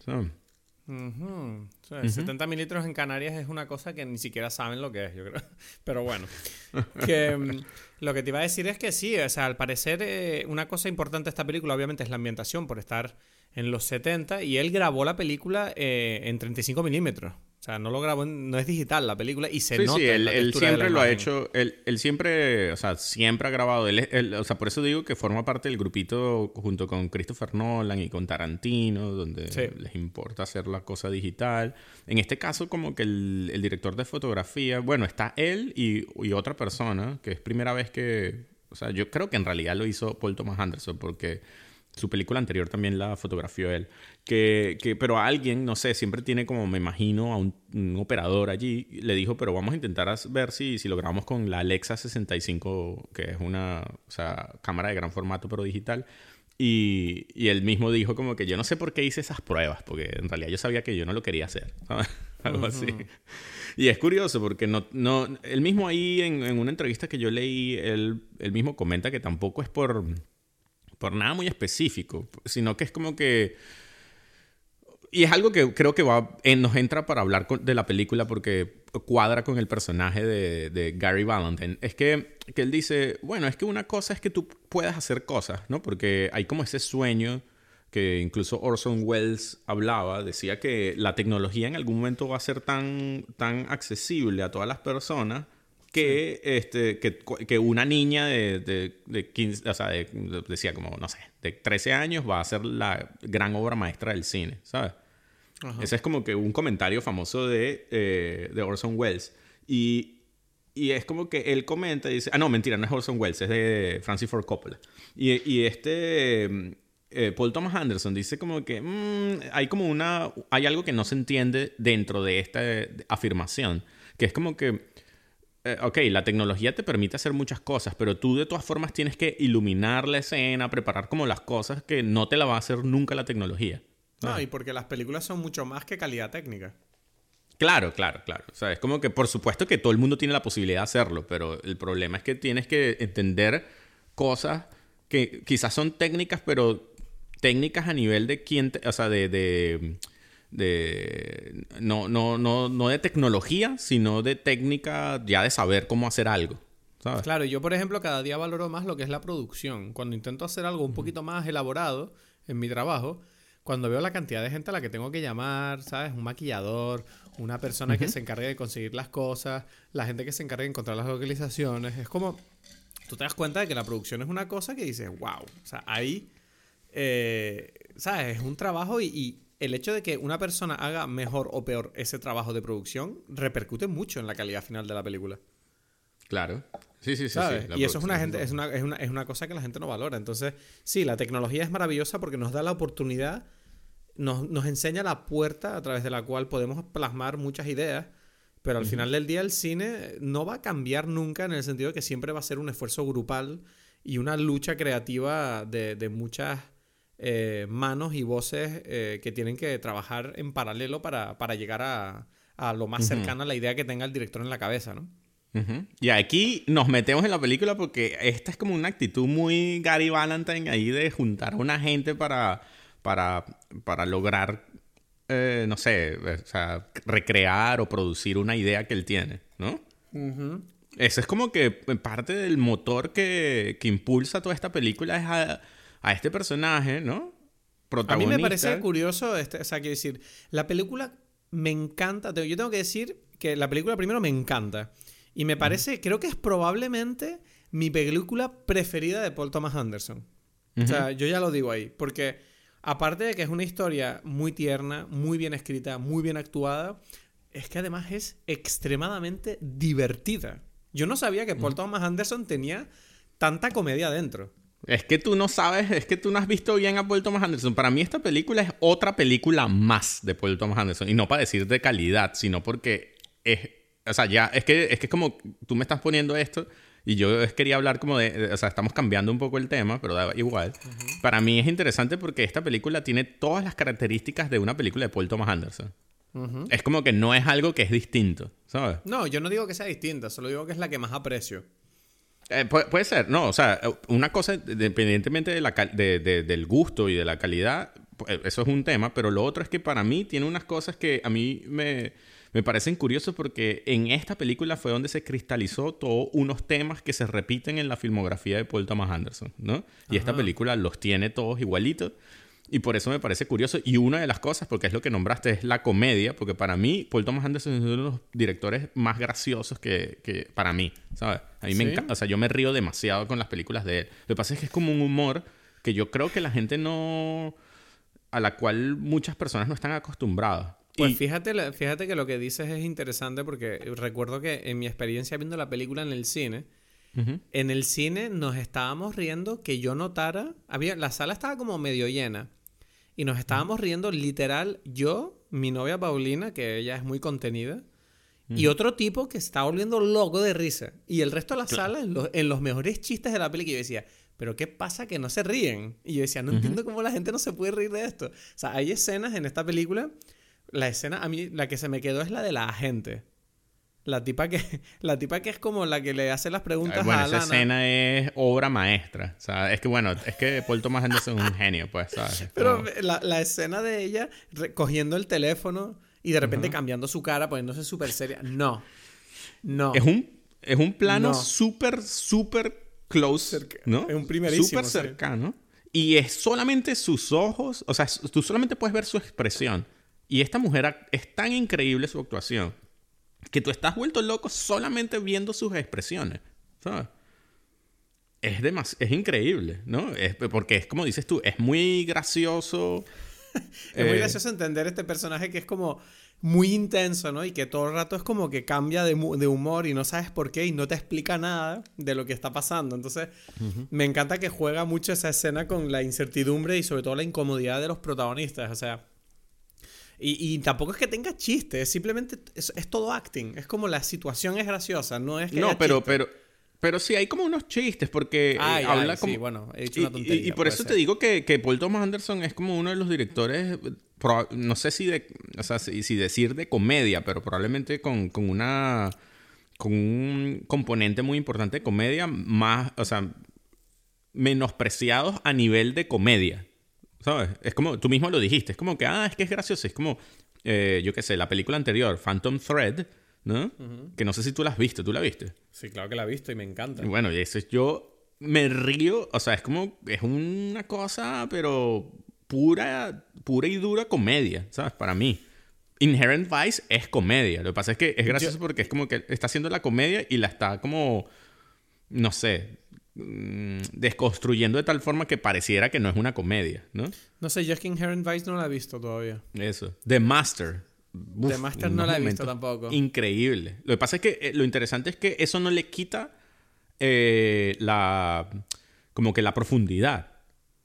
70 milímetros en Canarias es una cosa que ni siquiera saben lo que es, yo creo. Pero bueno, que, mm, lo que te iba a decir es que sí, o sea, al parecer eh, una cosa importante de esta película obviamente es la ambientación por estar en los 70 y él grabó la película eh, en 35 milímetros. O sea, no lo grabó, no es digital la película y se nota. Sí, él, la él siempre lo ha hecho, él, él, siempre, o sea, siempre ha grabado. Él, o sea, por eso digo que forma parte del grupito junto con Christopher Nolan y con Tarantino, donde les importa hacer la cosa digital. En este caso, como que el, el director de fotografía, bueno, está él y, y otra persona, que es primera vez que, o sea, yo creo que en realidad lo hizo Paul Thomas Anderson, porque su película anterior también la fotografió él. Que, que, pero alguien, no sé, siempre tiene como, me imagino, a un, operador allí, le dijo, pero vamos a intentar ver si, si lo grabamos con la Alexa 65, que es una o sea, cámara de gran formato, pero digital. Y, y, él mismo dijo como que yo no sé por qué hice esas pruebas, porque en realidad yo sabía que yo no lo quería hacer. Algo así. Y es curioso porque no, no, él mismo ahí en, en una entrevista que yo leí, él, él mismo comenta que tampoco es por por nada muy específico, sino que es como que... Y es algo que creo que va, nos entra para hablar de la película porque cuadra con el personaje de, Gary Valentine. Es que, que, él dice, bueno, es que una cosa es que tú puedas hacer cosas, ¿no? Porque hay como ese sueño que incluso Orson Welles hablaba, decía que la tecnología en algún momento va a ser tan, tan accesible a todas las personas que, este, que, que, una niña de, de, de 15, o sea, decía como, no sé, de 13 años va a ser la gran obra maestra del cine, ¿sabes? Ese es como que un comentario famoso de, eh, de Orson Welles. Y, y, es como que él comenta y dice, ah, no, mentira, no es Orson Welles, es de Francis Ford Coppola. Y, y este... Eh, Paul Thomas Anderson dice como que mm, hay como una hay algo que no se entiende dentro de esta afirmación que es como que eh, ok, la tecnología te permite hacer muchas cosas, pero tú de todas formas tienes que iluminar la escena, preparar como las cosas que no te la va a hacer nunca la tecnología. No, y porque las películas son mucho más que calidad técnica. Claro, claro, claro. O sea, es como que por supuesto que todo el mundo tiene la posibilidad de hacerlo, pero el problema es que tienes que entender cosas que quizás son técnicas, pero técnicas a nivel de quién, o sea, de de no, no, no, no de tecnología, sino de técnica ya de saber cómo hacer algo. ¿sabes? Claro, yo por ejemplo cada día valoro más lo que es la producción. Cuando intento hacer algo un poquito más elaborado en mi trabajo, cuando veo la cantidad de gente a la que tengo que llamar, ¿sabes? Un maquillador, una persona que se encargue de conseguir las cosas, la gente que se encargue de encontrar las localizaciones, es como, tú te das cuenta de que la producción es una cosa que dices, wow, o sea, ahí, eh, ¿sabes? Es un trabajo y, el hecho de que una persona haga mejor o peor ese trabajo de producción repercute mucho en la calidad final de la película. Claro. Sí, sí, sí. y eso es una, gente, es, una, es, una, es una cosa que la gente no valora. Entonces, sí, la tecnología es maravillosa porque nos da la oportunidad, nos, nos enseña la puerta a través de la cual podemos plasmar muchas ideas, pero al final del día el cine no va a cambiar nunca en el sentido de que siempre va a ser un esfuerzo grupal y una lucha creativa de, de muchas eh, manos y voces eh, que tienen que trabajar en paralelo para, llegar a, lo más cercano a la idea que tenga el director en la cabeza, ¿no? Y aquí nos metemos en la película porque esta es como una actitud muy Gary Valentine ahí de juntar a una gente para, para, para lograr, eh, no sé, o sea, recrear o producir una idea que él tiene, ¿no? Ese es como que parte del motor que, que impulsa toda esta película es a, a este personaje, ¿no? Protagonista. A mí me parece curioso, este, o sea, quiero decir, la película me encanta. Yo tengo que decir que la película primero me encanta. Y me parece, creo que es probablemente mi película preferida de Paul Thomas Anderson. O sea, yo ya lo digo ahí, porque aparte de que es una historia muy tierna, muy bien escrita, muy bien actuada, es que además es extremadamente divertida. Yo no sabía que Paul Thomas Anderson tenía tanta comedia dentro. Es que tú no sabes, es que tú no has visto bien a Paul Thomas Anderson. Para mí esta película es otra película más de Paul Thomas Anderson. Y no para decir de calidad, sino porque es... O sea, ya, es que es que como tú me estás poniendo esto y yo quería hablar como de, o sea, estamos cambiando un poco el tema, pero da igual. Para mí es interesante porque esta película tiene todas las características de una película de Paul Thomas Anderson. Es como que no es algo que es distinto, ¿sabes? No, yo no digo que sea distinta, solo digo que es la que más aprecio. Eh, puede, ser, no, o sea, una cosa, independientemente de la, del gusto y de la calidad, pues, eso es un tema, pero lo otro es que para mí tiene unas cosas que a mí me, me parecen curiosos porque en esta película fue donde se cristalizó todos unos temas que se repiten en la filmografía de Paul Thomas Anderson, ¿no? Y esta película los tiene todos igualitos. Y por eso me parece curioso. Y una de las cosas, porque es lo que nombraste, es la comedia, porque para mí Paul Thomas Anderson es uno de los directores más graciosos que, que para mí, ¿sabes? A mí me encanta, o sea, yo me río demasiado con las películas de él. Lo que pasa es que es como un humor que yo creo que la gente no... a la cual muchas personas no están acostumbradas. Pues fíjate, fíjate que lo que dices es interesante porque recuerdo que en mi experiencia viendo la película en el cine, en el cine nos estábamos riendo que yo notara, había, la sala estaba como medio llena y nos estábamos riendo literal yo, mi novia Paulina, que ella es muy contenida, y otro tipo que estaba volviendo loco de risa. Y el resto de la sala, en, los mejores chistes de la película, yo decía, pero ¿qué pasa que no se ríen? Y yo decía, no entiendo cómo la gente no se puede reír de esto. O sea, hay escenas en esta película la escena, a mí, la que se me quedó es la de la agente. La tipa que, la tipa que es como la que le hace las preguntas bueno, a esa escena es obra maestra. O sea, es que bueno, es que Paul Thomas Anderson es un genio, pues, ¿sabes? Pero la, la, escena de ella cogiendo el teléfono y de repente cambiando su cara, poniéndose súper seria. No. No. Es un, es un plano súper, súper close, ¿no? Es un primerísimo. Súper cercano. Y es solamente sus ojos, o sea, tú solamente puedes ver su expresión. Y esta mujer es tan increíble su actuación que tú estás vuelto loco solamente viendo sus expresiones. ¿Sabes? Es, es increíble, ¿no? Es, porque es como dices tú, es muy gracioso. es muy eh, gracioso entender este personaje que es como muy intenso, ¿no? Y que todo el rato es como que cambia de, humor y no sabes por qué y no te explica nada de lo que está pasando. Entonces, me encanta que juega mucho esa escena con la incertidumbre y sobre todo la incomodidad de los protagonistas. O sea, y, tampoco es que tenga chistes, simplemente es, todo acting. Es como la situación es graciosa, no es que. No, pero, pero, pero sí hay como unos chistes porque eh, habla como. Sí, bueno, he hecho una tontería, y, por eso te digo que, que, Paul Thomas Anderson es como uno de los directores. No sé si de. O sea, si, decir de comedia, pero probablemente con, con una. Con un componente muy importante de comedia, más. O sea, menospreciados a nivel de comedia. ¿Sabes? Es como, tú mismo lo dijiste, es como que, ah, es que es gracioso, es como, eh, yo qué sé, la película anterior, Phantom Thread, ¿no? Que no sé si tú la has visto, ¿tú la viste? Sí, claro que la he visto y me encanta. bueno, y eso es yo me río, o sea, es como, es una cosa, pero pura, pura y dura comedia, ¿sabes? Para mí. Inherent Vice es comedia. Lo que pasa es que es gracioso porque es como que está haciendo la comedia y la está como, no sé, desconstruyendo de tal forma que pareciera que no es una comedia, ¿no? No sé, yo es que Inherent Vice no la he visto todavía. Eso. The Master. The Master no la he visto tampoco. Increíble. Lo que pasa es que eh, lo interesante es que eso no le quita eh, la. como que la profundidad.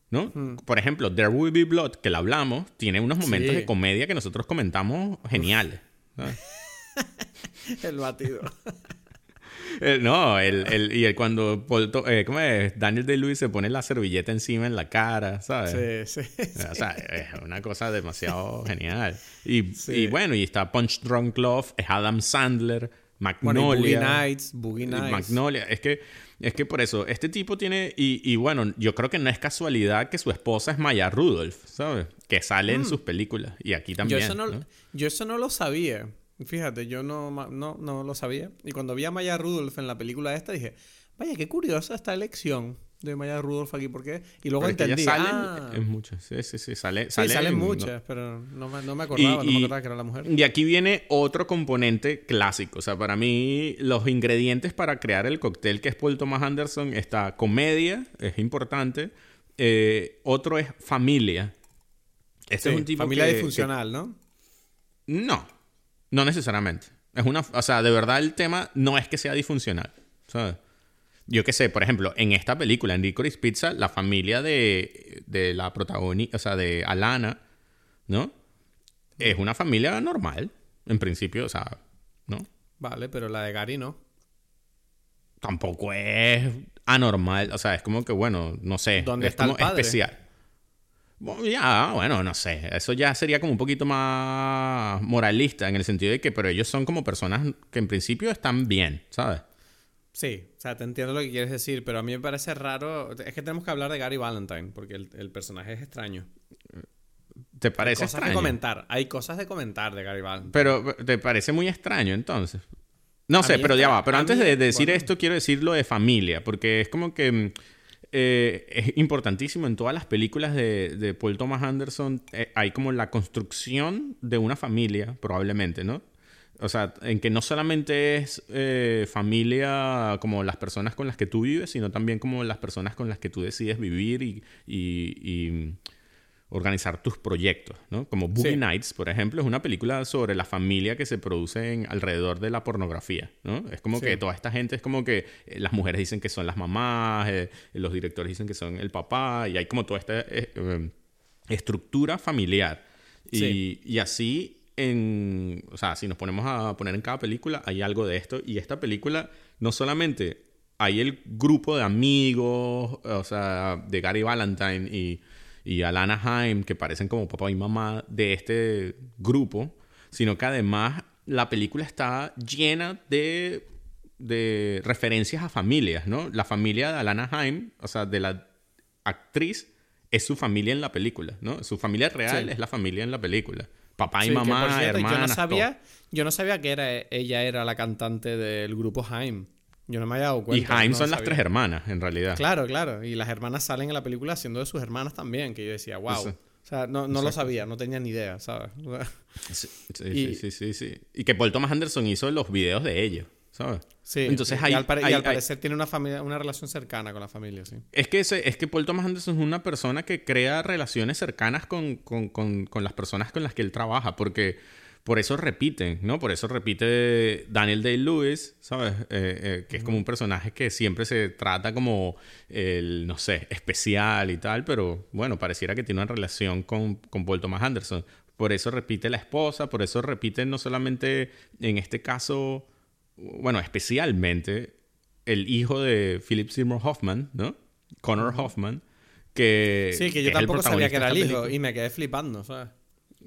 ¿No? Hmm. Por ejemplo, There Will Be Blood, que la hablamos, tiene unos momentos de comedia que nosotros comentamos geniales. El batido. Eh, no, el, el, y el cuando eh, ¿cómo es? Daniel Day-Lewis se pone la servilleta encima en la cara, ¿sabes? Sí, sí. O sea, es una cosa demasiado genial. Y, y, bueno, y está Punch Drunk Love, es Adam Sandler, Magnolia. Boogie Nights, Boogie Nights. Magnolia. Es que, es que por eso, este tipo tiene. Y, y, bueno, yo creo que no es casualidad que su esposa es Maya Rudolph, ¿sabes? Que sale en mm. sus películas. Y aquí también. Yo eso no, Yo eso no lo sabía. Fíjate, yo no, no, no lo sabía. Y cuando vi a Maya Rudolph en la película esta, dije, vaya, qué curiosa esta elección. de Maya Rudolph aquí, ¿por qué? Y luego Pero es que entendí. salen ah, en muchas. Sí, sí, sí. Sale, sí, salen, no- muchas, pero no me, no me acordaba, no Y- me y- acordaba que era la mujer. Y aquí viene otro componente clásico. O sea, para mí, los ingredientes para crear el cóctel que es Paul Thomas Anderson está comedia, es importante. Eh, otro es familia. Este Sí, es un tipo familia que- disfuncional, ¿no? que- no, no necesariamente. Es una, o sea, de verdad el tema no es que sea disfuncional. ¿sabes? Yo qué sé, por ejemplo, en esta película, en Licorice Pizza, la familia de, de la protagonista, o sea, de Alana, ¿no? Es una familia normal, en principio, o sea, ¿no? Vale, pero la de Gary no. Tampoco es anormal, o sea, es como que, bueno, no sé, ¿Dónde es está el como padre? especial. Bueno, ya, bueno, no sé, eso ya sería como un poquito más moralista, en el sentido de que, pero ellos son como personas que en principio están bien, ¿sabes? Sí, o sea, te entiendo lo que quieres decir, pero a mí me parece raro. Es que tenemos que hablar de Gary Valentine, porque el, el personaje es extraño. ¿Te Hay parece cosas extraño? que comentar. Hay cosas de comentar de Gary Valentine. Pero te parece muy extraño entonces. No A sé, pero ya va. Pero a antes mí, de decir bueno. esto, quiero decir lo de familia, porque es como que mm, eh, es importantísimo en todas las películas de, de Paul Thomas Anderson. eh, hay como la construcción de una familia, probablemente, ¿no? O sea, en que no solamente es eh, familia como las personas con las que tú vives, sino también como las personas con las que tú decides vivir y, organizar tus proyectos, ¿no? Como Boogie Sí. Nights, por ejemplo, es una película sobre la familia que se produce en- alrededor de la pornografía, ¿no? Es como Sí. que toda esta gente es como que eh, las mujeres dicen que son las mamás, eh, los directores dicen que son el papá, y hay como toda esta eh, eh, estructura familiar. Y, Sí. y así, en, o sea, si nos ponemos a poner en cada película, hay algo de esto. Y esta película, no solamente hay el grupo de amigos, o sea, de Gary Valentine y, y Alana Haim, que parecen como papá y mamá de este grupo, sino que además la película está llena de, de referencias a familias, ¿no? La familia de Alana Haim, o sea, de la actriz, es su familia en la película, ¿no? Su familia real Sí. es la familia en la película. Papá y Sí, que, por mamá, cierto, hermanas, yo no todo. sabía, yo no sabía que era, ella era la cantante del grupo Haim. Yo no me había dado Y cuenta. Haim no son las tres hermanas, en realidad. Claro, claro. Y las hermanas salen en la película siendo de sus hermanas también, que yo decía, wow. Eso. O sea, no, no lo sabía, no tenía ni idea, ¿sabes? Sí, sí, Y- sí, sí, sí. Y que Paul Thomas Anderson hizo los videos de ellos, ¿sabes? Sí. Entonces y, hay- al, pare- y hay- al hay- parecer tiene una familia, una relación cercana con la familia, sí. Es que, ese- es que Paul Thomas Anderson es una persona que crea relaciones cercanas con, con- con- con las personas con las que él trabaja, porque por eso repiten, ¿no? Por eso repite Daniel Day-Lewis, ¿sabes? Eh, eh, que es como un personaje que siempre se trata como el, no sé, especial y tal, pero bueno, pareciera que tiene una relación con, con Paul Thomas Anderson. Por eso repite la esposa, por eso repite no solamente en este caso, bueno, especialmente el hijo de Philip Seymour Hoffman, ¿no? Connor Hoffman, que... Sí, que yo tampoco sabía que era el hijo y me quedé flipando, ¿sabes?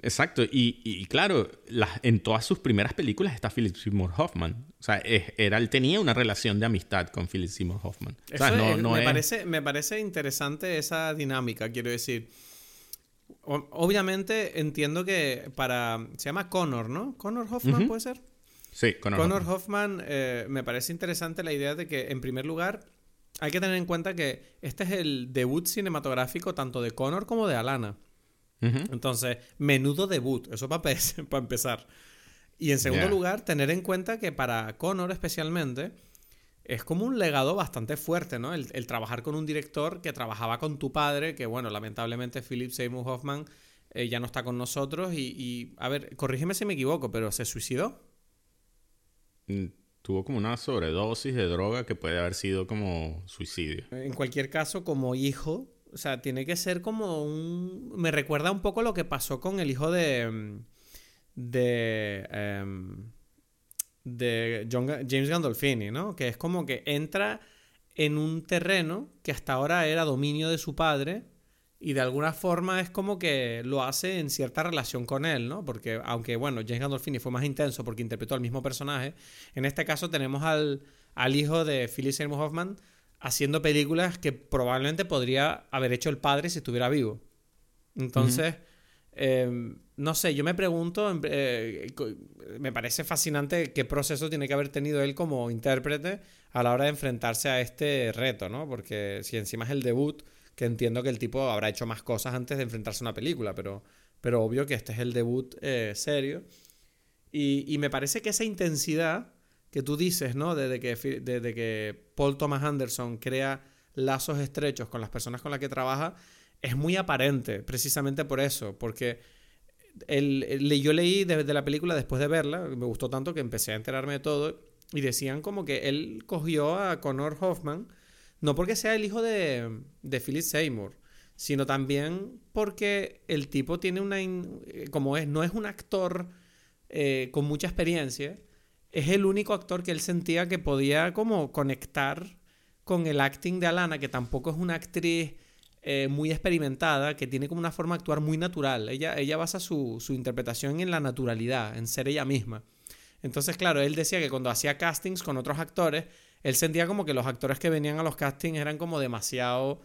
Exacto, y, y claro, las- en todas sus primeras películas está Philip Seymour Hoffman. O sea, es- era, él tenía una relación de amistad con Philip Seymour Hoffman. O sea, Eso no, es- no me, es- parece, me parece interesante esa dinámica, quiero decir. O- obviamente entiendo que para... Se llama Connor, ¿no? Connor Hoffman. ¿puede ser? Sí, Connor, Connor Hoffman. Hoffman, eh, me parece interesante la idea de que, en primer lugar, hay que tener en cuenta que este es el debut cinematográfico tanto de Connor como de Alana. Entonces, menudo debut, eso para, para empezar. Y en segundo lugar, tener en cuenta que para Connor especialmente es como un legado bastante fuerte, ¿no? El, el trabajar con un director que trabajaba con tu padre, que bueno, lamentablemente Philip Seymour Hoffman eh, ya no está con nosotros y, y, a ver, corrígeme si me equivoco, pero ¿se suicidó? Mm, Tuvo como una sobredosis de droga que puede haber sido como suicidio. En cualquier caso, como hijo, o sea, tiene que ser como un... Me recuerda un poco lo que pasó con el hijo de... mm, De... em, de James Gandolfini, ¿no? Que es como que entra en un terreno que hasta ahora era dominio de su padre y de alguna forma es como que lo hace en cierta relación con él, ¿no? Porque aunque, bueno, James Gandolfini fue más intenso porque interpretó al mismo personaje, en este caso tenemos al, al hijo de Philip Seymour Hoffman haciendo películas que probablemente podría haber hecho el padre si estuviera vivo. Entonces, Em, no sé, yo me pregunto, eh, me parece fascinante qué proceso tiene que haber tenido él como intérprete a la hora de enfrentarse a este reto, ¿no? Porque si encima es el debut, que entiendo que el tipo habrá hecho más cosas antes de enfrentarse a una película, pero, pero obvio que este es el debut eh, serio. Y, me parece que esa intensidad que tú dices, ¿no? Desde que, desde que Paul Thomas Anderson crea lazos estrechos con las personas con las que trabaja, es muy aparente, precisamente por eso, porque yo leí desde la película después de verla, me gustó tanto que empecé a enterarme de todo, y decían como que él cogió a Connor Hoffman, no porque sea el hijo de, de Philip Seymour, sino también porque el tipo tiene una, como es, no es un actor eh, con mucha experiencia, es el único actor que él sentía que podía como conectar con el acting de Alana, que tampoco es una actriz eh, muy experimentada, que tiene como una forma de actuar muy natural. Ella, ella basa su, su interpretación en la naturalidad, en ser ella misma. Entonces, claro, él decía que cuando hacía castings con otros actores, él sentía como que los actores que venían a los castings eran como demasiado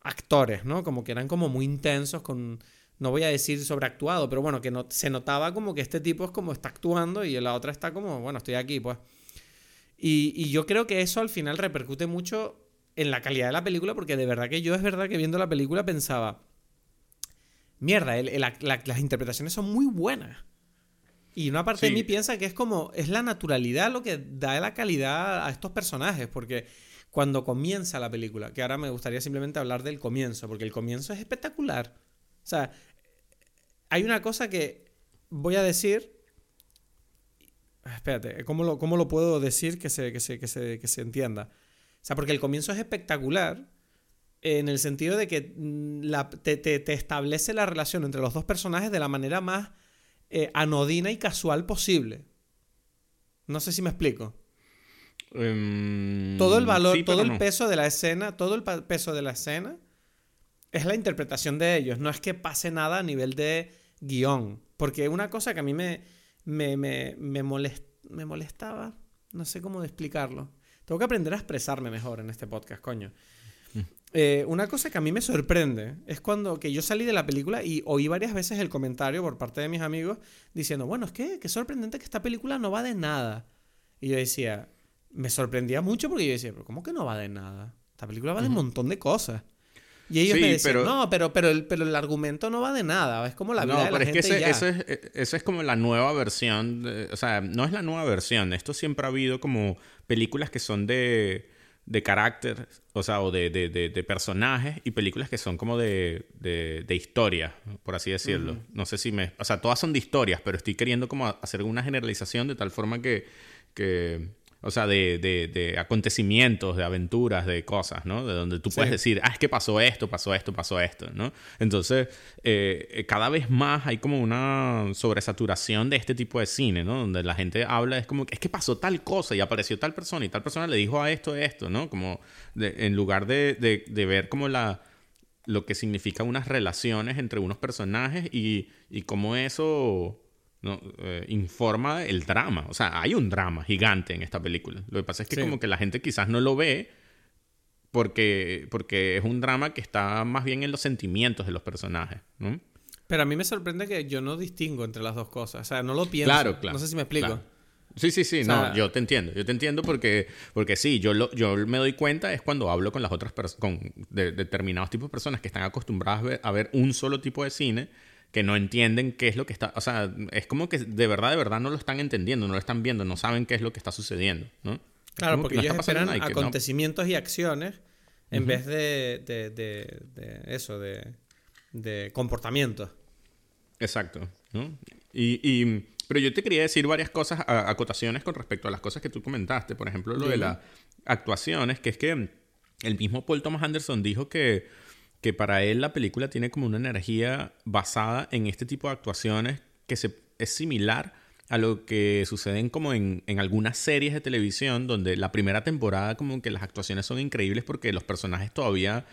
actores, ¿no? Como que eran como muy intensos, con, no voy a decir sobreactuado, pero bueno, que no, se notaba como que este tipo es como está actuando y la otra está como, bueno, estoy aquí, pues. Y, y yo creo que eso al final repercute mucho en la calidad de la película, porque de verdad que yo es verdad que viendo la película pensaba, mierda, las interpretaciones son muy buenas. Y una parte de mí piensa que es como, es la naturalidad lo que da la calidad a estos personajes, porque cuando comienza la película, que ahora me gustaría simplemente hablar del comienzo, porque el comienzo es espectacular. O sea, hay una cosa que voy a decir. Espérate, ¿cómo lo, cómo lo puedo decir que se, que se, que se, que se entienda? O sea, porque el comienzo es espectacular en el sentido de que mm, te, establece la relación entre los dos personajes de la manera más eh, anodina y casual posible. No sé si me explico. Em, todo el valor, todo el peso de la escena, todo el peso de la escena es la interpretación de ellos. No es que pase nada a nivel de guion. Porque una cosa que a mí me, me, me, me molestaba, no sé cómo explicarlo. Tengo que aprender a expresarme mejor en este podcast, coño. Mm. Eh, una cosa que a mí me sorprende es cuando que yo salí de la película y oí varias veces el comentario por parte de mis amigos diciendo, bueno, es que qué sorprendente que esta película no va de nada. Y yo decía, me sorprendía mucho porque yo decía, pero ¿cómo que no va de nada? Esta película va de un montón de cosas. Y ellos me decían, no, pero, pero, el, pero el argumento no va de nada, es como la vida de la pero es que eso, es, eh, eso es como la nueva versión, o sea, no es la nueva versión, esto siempre ha habido como películas que son de, de carácter, o sea, o de, de, de, personajes, y películas que son como de, de historia, por así decirlo. No sé si me... O sea, todas son de historias, pero estoy queriendo como hacer una generalización de tal forma que... que o sea, de, de, acontecimientos, de aventuras, de cosas, ¿no? De donde tú puedes decir, ah, es que pasó esto, pasó esto, pasó esto, ¿no? Entonces, eh, cada vez más hay como una sobresaturación de este tipo de cine, ¿no? Donde la gente habla, es como, es que pasó tal cosa y apareció tal persona y tal persona le dijo a esto, esto, ¿no? Como en lugar de, de, ver como la lo que significa unas relaciones entre unos personajes y, y cómo eso ¿no? Eh, informa el drama. O sea, hay un drama gigante en esta película. Lo que pasa es que como que la gente quizás no lo ve porque, porque es un drama que está más bien en los sentimientos de los personajes, ¿no? Pero a mí me sorprende que yo no distingo entre las dos cosas. O sea, no lo pienso. Claro, claro. No sé si me explico. Sí, sí, sí, no, yo te entiendo, yo te entiendo porque, porque sí, yo, lo, yo me doy cuenta es cuando hablo con las otras personas, con determinados tipos de personas que están acostumbradas a ver un solo tipo de cine que no entienden qué es lo que está, o sea, es como que de verdad, de verdad no lo están entendiendo, no lo están viendo, no saben qué es lo que está sucediendo, ¿no? Claro, porque ellos esperan acontecimientos y acciones en vez de, de, de, eso, de, de comportamientos. Exacto, ¿no? Y, y, pero yo te quería decir varias cosas, acotaciones con respecto a las cosas que tú comentaste, por ejemplo, lo de las actuaciones, que es que el mismo Paul Thomas Anderson dijo que que para él la película tiene como una energía basada en este tipo de actuaciones que se, es similar a lo que suceden como en, en, algunas series de televisión donde la primera temporada como que las actuaciones son increíbles porque los personajes todavía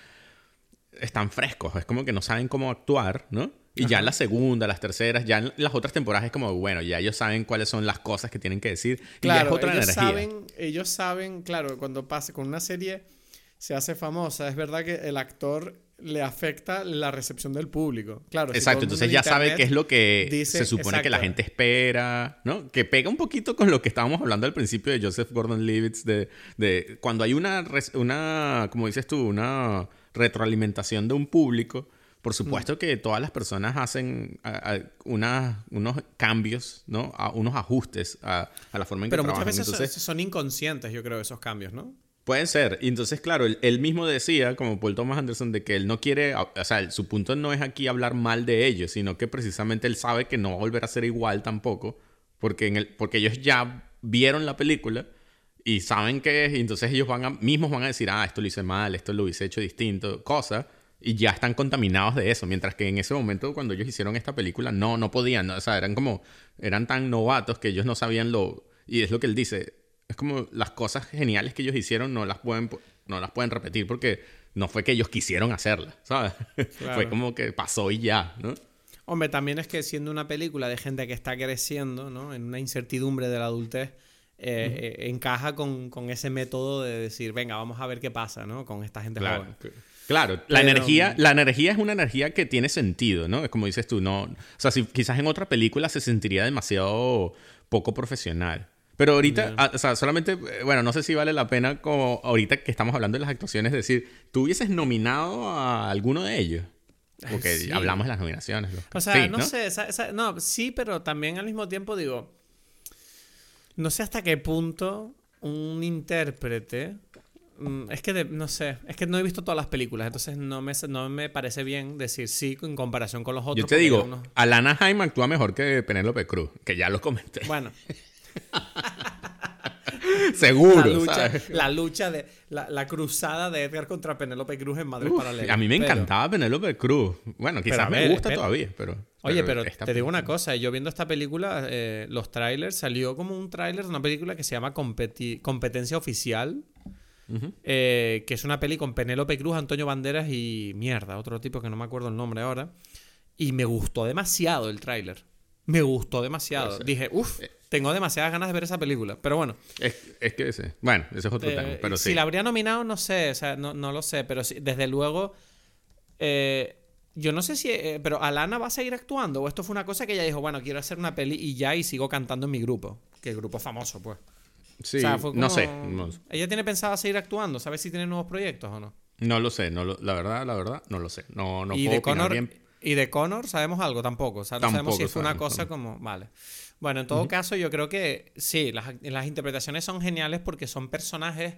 están frescos, es como que no saben cómo actuar, ¿no? Y ya en la segunda, las terceras, ya en las otras temporadas es como, bueno, ya ellos saben cuáles son las cosas que tienen que decir. Claro, y es otra ellos energía. Saben, ellos saben, claro, cuando pase con una serie se hace famosa, es verdad que el actor le afecta la recepción del público. Claro. Exacto, entonces ya sabe qué es lo que se supone que la gente espera, ¿no? Que pega un poquito con lo que estábamos hablando al principio de Joseph Gordon-Levitt, de, de cuando hay una, una, como dices tú, una retroalimentación de un público, por supuesto que todas las personas hacen unos cambios, ¿no? A, unos ajustes a, la forma en que trabajan. Pero muchas veces son inconscientes, yo creo, esos cambios, ¿no? Pueden ser. Y entonces, claro, él, mismo decía, como Paul Thomas Anderson, de que él no quiere, o sea, su punto no es aquí hablar mal de ellos, sino que precisamente él sabe que no va a volver a ser igual tampoco, porque, en el, porque ellos ya vieron la película y saben que entonces ellos van a, mismos van a decir, ah, esto lo hice mal, esto lo hice hecho distinto, cosa, y ya están contaminados de eso, mientras que en ese momento cuando ellos hicieron esta película no, no podían, o sea, eran como, eran tan novatos que ellos no sabían lo, y es lo que él dice, es como las cosas geniales que ellos hicieron no las pueden, no las pueden repetir porque no fue que ellos quisieron hacerlas, ¿sabes? fue como que pasó y ya, ¿no? Hombre, también es que siendo una película de gente que está creciendo, ¿no? En una incertidumbre de la adultez, eh, eh, encaja con, con, ese método de decir, venga, vamos a ver qué pasa, ¿no? Con esta gente joven. Claro, la energía, la energía es una energía que tiene sentido, ¿no? Es como dices tú, no, o sea, si quizás en otra película se sentiría demasiado poco profesional. Pero ahorita, ah, o sea, solamente, eh, bueno, no sé si vale la pena como ahorita que estamos hablando de las actuaciones, decir, ¿tú hubieses nominado a alguno de ellos? Porque hablamos de las nominaciones. O sea, no, sé, no, sí, pero también al mismo tiempo digo, no sé hasta qué punto un intérprete mm, es que no sé, es que no he visto todas las películas, entonces no me, no me parece bien decir sí en comparación con los otros. Yo te digo, Alana Jaime actúa mejor que Penélope Cruz, que ya lo comenté. Bueno, Seguro. La lucha, de la, cruzada de Edgar contra Penélope Cruz en Madrid Paralela. A mí me encantaba Penélope Cruz. Bueno, quizás me gusta todavía, pero. Oye, pero, te digo una cosa, yo viendo esta película, eh, los trailers, salió como un trailer de una película que se llama Competencia Oficial. Eh, que es una peli con Penélope Cruz, Antonio Banderas y mierda, otro tipo que no me acuerdo el nombre ahora. Y me gustó demasiado el tráiler. Me gustó demasiado. Dije, uff, eh, tengo demasiadas ganas de ver esa película. Pero bueno. Es, es que ese. Bueno, ese es otro eh, tema. Pero si la habría nominado, no sé. O sea, no, lo sé. Pero desde luego. Eh, yo no sé si. Eh, pero Alana va a seguir actuando. O esto fue una cosa que ella dijo, bueno, quiero hacer una peli y ya y sigo cantando en mi grupo. Que el grupo famoso, pues. Sí, no, sé, Ella tiene pensado seguir actuando. ¿Sabes si tiene nuevos proyectos o no? No lo sé. No la verdad, la verdad, no lo sé. No, no puedo de bien. ¿Y de Connor sabemos algo? Tampoco. O sea, no sabemos si fue una cosa como. Vale. Bueno, en todo caso, yo creo que sí, las, interpretaciones son geniales porque son personajes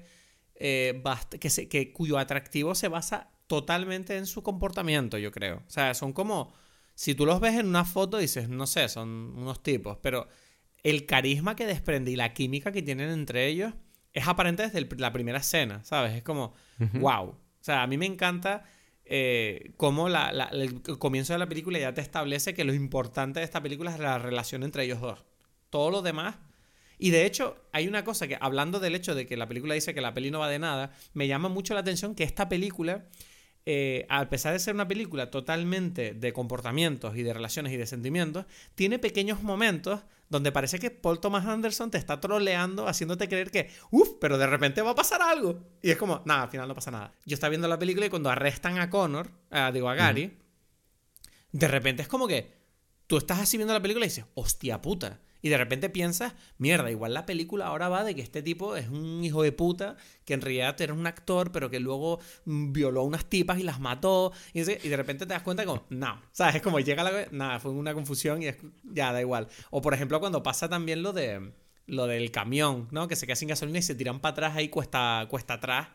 eh, que, que, cuyo atractivo se basa totalmente en su comportamiento, yo creo. O sea, son como. Si tú los ves en una foto, dices, no sé, son unos tipos, pero el carisma que desprende y la química que tienen entre ellos es aparente desde la primera escena, ¿sabes? Es como, wow. O sea, a mí me encanta eh, cómo el comienzo de la película ya te establece que lo importante de esta película es la relación entre ellos dos. Todo lo demás. Y de hecho, hay una cosa que, hablando del hecho de que la película dice que la peli no va de nada, me llama mucho la atención que esta película eh, a pesar de ser una película totalmente de comportamientos y de relaciones y de sentimientos, tiene pequeños momentos donde parece que Paul Thomas Anderson te está troleando, haciéndote creer que, uff, pero de repente va a pasar algo. Y es como, nada, al final no pasa nada. Yo estaba viendo la película y cuando arrestan a Connor, digo, a Gary, de repente es como que tú estás así viendo la película y dices, hostia puta. Y de repente piensas, mierda, igual la película ahora va de que este tipo es un hijo de puta, que en realidad era un actor, pero que luego mm, violó a unas tipas y las mató. Y, de repente te das cuenta como, no, ¿sabes? Es como llega la... Nada, fue una confusión y es, ya da igual. O por ejemplo cuando pasa también lo de... Lo del camión, ¿no? Que se queda sin gasolina y se tiran para atrás ahí cuesta, cuesta atrás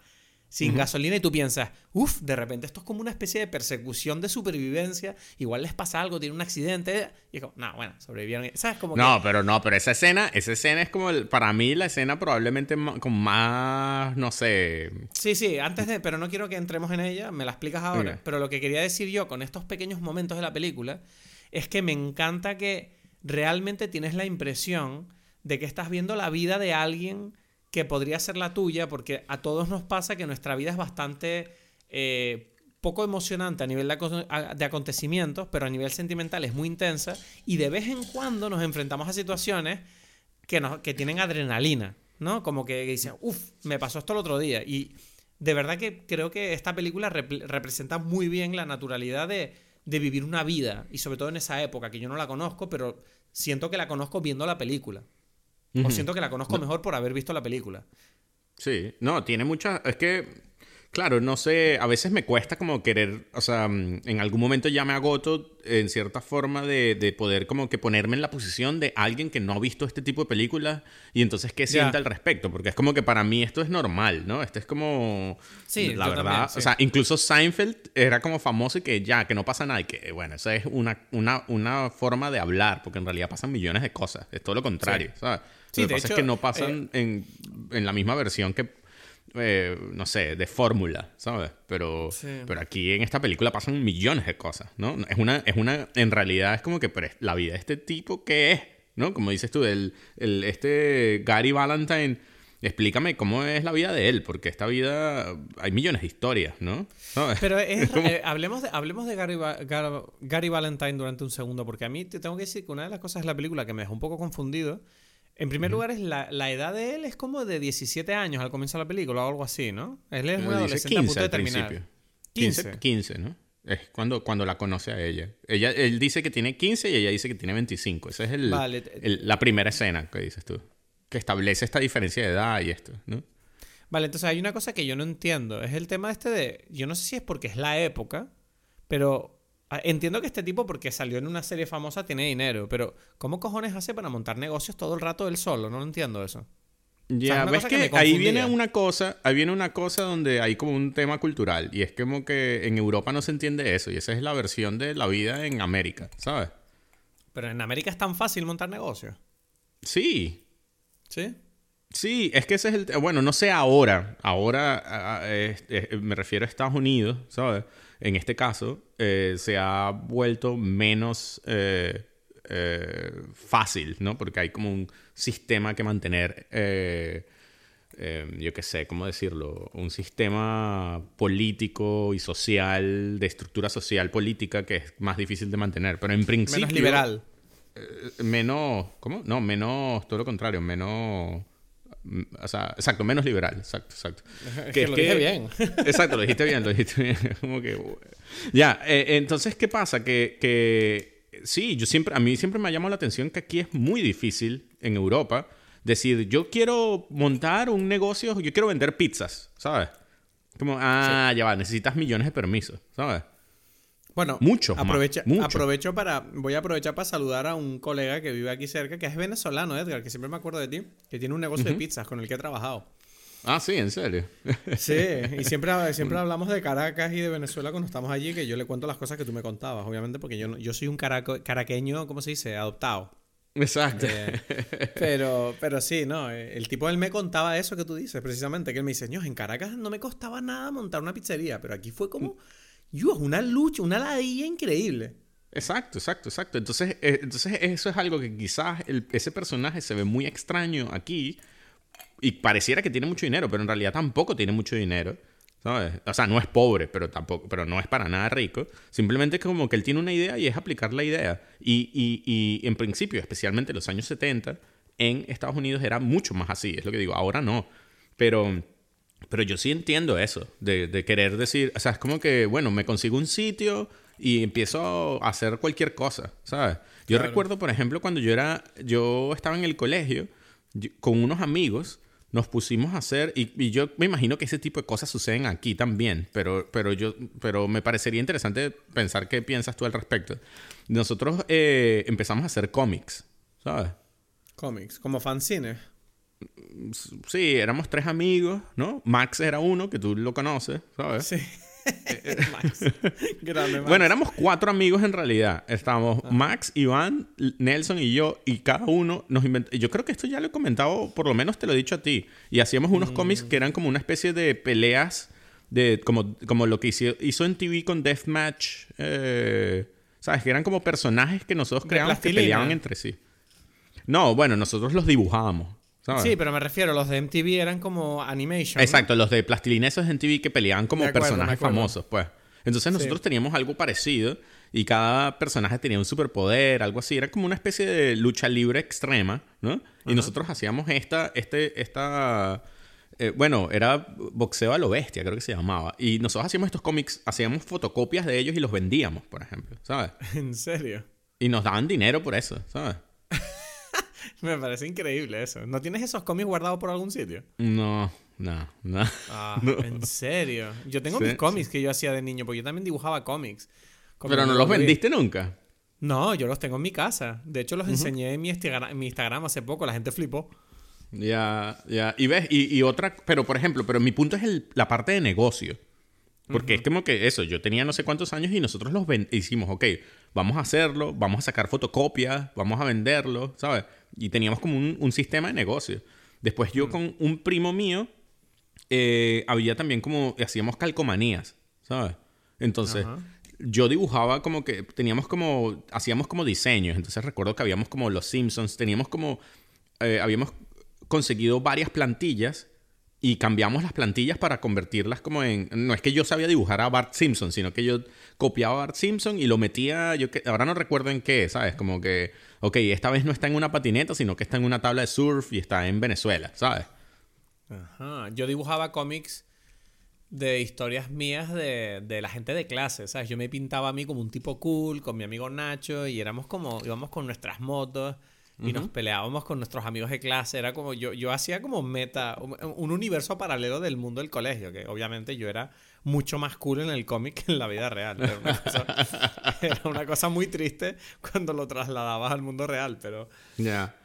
sin gasolina y tú piensas, uff, de repente esto es como una especie de persecución de supervivencia, igual les pasa algo, tiene un accidente, y es como, no, bueno, sobrevivieron, ¿sabes? Como no, pero no, pero esa escena, esa escena es como, el, para mí la escena probablemente con más, no sé... Sí, sí, antes de, pero no quiero que entremos en ella, me la explicas ahora, pero lo que quería decir yo con estos pequeños momentos de la película es que me encanta que realmente tienes la impresión de que estás viendo la vida de alguien que podría ser la tuya, porque a todos nos pasa que nuestra vida es bastante eh, poco emocionante a nivel de, acontecimientos, pero a nivel sentimental es muy intensa, y de vez en cuando nos enfrentamos a situaciones que, nos, que tienen adrenalina, ¿no? Como que dicen, uff, me pasó esto el otro día, y de verdad que creo que esta película representa muy bien la naturalidad de, de vivir una vida. Y sobre todo en esa época, que yo no la conozco, pero siento que la conozco viendo la película. O siento que la conozco mejor por haber visto la película. Sí, no, tiene muchas. Es que, claro, no sé, a veces me cuesta como querer, o sea, mm, en algún momento ya me agoto en cierta forma de, de poder como que ponerme en la posición de alguien que no ha visto este tipo de películas y entonces qué Ya. sienta al respecto, porque es como que para mí esto es normal, ¿no? Esto es como. Sí, la verdad. también, sí. O sea, incluso Seinfeld era como famoso y que ya, que no pasa nada y que, bueno, esa es una, una, una forma de hablar, porque en realidad pasan millones de cosas, es todo lo contrario, ¿sabes? Sí, lo que pasa es que no pasan en, en la misma versión que, eh, no sé, de fórmula, ¿sabes? Pero, Sí. pero aquí en esta película pasan millones de cosas, ¿no? Es una, es una, en realidad es como que, pero la vida de este tipo, ¿qué es? ¿No? Como dices tú, el, el, este Gary Valentine, explícame cómo es la vida de él, porque esta vida, hay millones de historias, ¿no? ¿Sabes? Pero es- eh, hablemos de, hablemos de Gary, Gar- Gary Valentine durante un segundo, porque a mí te tengo que decir que una de las cosas de la película que me dejó un poco confundido, en primer lugar, es la, la edad de él es como de 17 años al comienzo de la película o algo así, ¿no? Él es un adolescente a 15 punto de terminar. principio. 15. 15, 15, ¿no? Es cuando, cuando la conoce a ella. ella. Él dice que tiene 15 y ella dice que tiene 25. Esa es el, Vale, te- el- la primera escena que dices tú. Que establece esta diferencia de edad y esto, ¿no? Vale, entonces hay una cosa que yo no entiendo. Es el tema este de. Yo no sé si es porque es la época, pero. Ah, Entiendo que este tipo, porque salió en una serie famosa, tiene dinero. Pero, ¿cómo cojones hace para montar negocios todo el rato él solo? No lo entiendo eso. Ya, ves que, ahí viene una cosa, ahí viene una cosa donde hay como un tema cultural y es como que en Europa no se entiende eso y esa es la versión de la vida en América, ¿sabes? Pero en América es tan fácil montar negocios. Sí, ¿Sí? Sí, es que ese es el... Bueno, no sé ahora. Ahora me refiero a Estados Unidos, ¿sabes? En este caso, eh, se ha vuelto menos eh, eh, fácil, ¿no? Porque hay como un sistema que mantener, yo qué sé, ¿cómo decirlo? Un sistema político y social, de estructura social política que es más difícil de mantener. Pero en principio... Menos liberal. Menos, ¿cómo? No, menos, todo lo contrario, menos, o sea, exacto, menos liberal, exacto, exacto. Es que lo dije bien. Exacto, lo dijiste bien, lo dijiste bien. Como que, ya, eh, entonces, ¿qué pasa? Que, que sí, yo siempre, a mí siempre me ha llamado la atención que aquí es muy difícil en Europa decir, yo quiero montar un negocio, yo quiero vender pizzas, ¿sabes? Como, ah, ya va, necesitas millones de permisos, ¿sabes? Bueno, Mucho más, mucho. aprovecho para, voy a aprovechar para saludar a un colega que vive aquí cerca, que es venezolano, Edgar, que siempre me acuerdo de ti, que tiene un negocio de pizzas con el que he trabajado. Ah, sí, en serio. Sí, y siempre, siempre hablamos de Caracas y de Venezuela cuando estamos allí, que yo le cuento las cosas que tú me contabas, obviamente, porque yo, yo soy un caraco- caraqueño, ¿cómo se dice? Adoptado. Exacto. Eh, pero, pero sí, no, eh, el tipo él me contaba eso que tú dices, precisamente, que él me dice, "Ño, en Caracas no me costaba nada montar una pizzería, pero aquí fue como, yo, una lucha, una ladilla increíble. Exacto, exacto, exacto. Entonces, eh, entonces eso es algo que quizás ese personaje se ve muy extraño aquí y pareciera que tiene mucho dinero, pero en realidad tampoco tiene mucho dinero. ¿Sabes? O sea, no es pobre, pero tampoco, pero no es para nada rico. Simplemente es como que él tiene una idea y es aplicar la idea. Y, y, y en principio, especialmente en los años 70, en Estados Unidos era mucho más así. Es lo que digo, ahora no. Pero, pero yo sí entiendo eso, de, de querer decir, o sea, es como que, bueno, me consigo un sitio y empiezo a hacer cualquier cosa, ¿sabes? Yo Claro. recuerdo, por ejemplo, cuando yo era, yo estaba en el colegio yo- con unos amigos, nos pusimos a hacer, y, y yo me imagino que ese tipo de cosas suceden aquí también, pero, pero, yo, pero me parecería interesante pensar qué piensas tú al respecto. Nosotros eh, empezamos a hacer cómics, ¿sabes? Cómics, como fanzines. Sí, éramos tres amigos, ¿no? Max era uno, que tú lo conoces, ¿sabes? Sí. Max. Grande Max. Bueno, éramos cuatro amigos en realidad. Estábamos Max, Iván, Nelson y yo, y cada uno nos inventó. Yo creo que esto ya lo he comentado, por lo menos te lo he dicho a ti. Y hacíamos unos cómics que eran como una especie de peleas, de como, como lo que hizo, hizo en TV con Deathmatch. Eh, ¿Sabes? Que eran como personajes que nosotros creábamos que peleaban entre sí. No, bueno, nosotros los dibujábamos. ¿Sabes? Sí, pero me refiero, los de MTV eran como animation. Exacto, los de plastilina esos en TV que peleaban como acuerdo, personajes famosos, pues. Entonces nosotros teníamos algo parecido y cada personaje tenía un superpoder, algo así. Era como una especie de lucha libre extrema, ¿no? Y nosotros hacíamos esta, este, esta, eh, bueno, era boxeo a lo bestia, creo que se llamaba. Y nosotros hacíamos estos cómics, hacíamos fotocopias de ellos y los vendíamos, por ejemplo, ¿sabes? ¿En serio? Y nos daban dinero por eso, ¿sabes? Me parece increíble eso. ¿No tienes esos cómics guardados por algún sitio? No, no, no. Ah, ¿en serio? Yo tengo mis cómics que yo hacía de niño, porque yo también dibujaba cómics. Pero no los vendiste nunca. No, yo los tengo en mi casa. De hecho, los enseñé en mi, Instagram, mi Instagram hace poco. La gente flipó. Ya, ya. Y ves, y, otra, pero por ejemplo, pero mi punto es el, la parte de negocio. Porque es como que eso, yo tenía no sé cuántos años y nosotros los hicimos, ok, vamos a hacerlo, vamos a sacar fotocopias, vamos a venderlo, ¿sabes? Y teníamos como un, sistema de negocio. Después yo con un primo mío, eh, había también como, hacíamos calcomanías, ¿sabes? Entonces, yo dibujaba como que, teníamos como, hacíamos como diseños. Entonces recuerdo que habíamos como los Simpsons, teníamos como, eh, habíamos conseguido varias plantillas y cambiamos las plantillas para convertirlas como en... No es que yo sabía dibujar a Bart Simpson, sino que yo copiaba a Bart Simpson y lo metía, yo que, ahora no recuerdo en qué, ¿sabes? Como que, ok, esta vez no está en una patineta, sino que está en una tabla de surf y está en Venezuela, ¿sabes? Ajá. Yo dibujaba cómics de historias mías de, de, la gente de clase, ¿sabes? Yo me pintaba a mí como un tipo cool, con mi amigo Nacho, y éramos como, íbamos con nuestras motos y nos peleábamos con nuestros amigos de clase. Era como, yo, yo hacía como meta, un, universo paralelo del mundo del colegio, que obviamente yo era mucho más cool en el cómic que en la vida real. Era una cosa, era una cosa muy triste cuando lo trasladabas al mundo real, pero... Ya.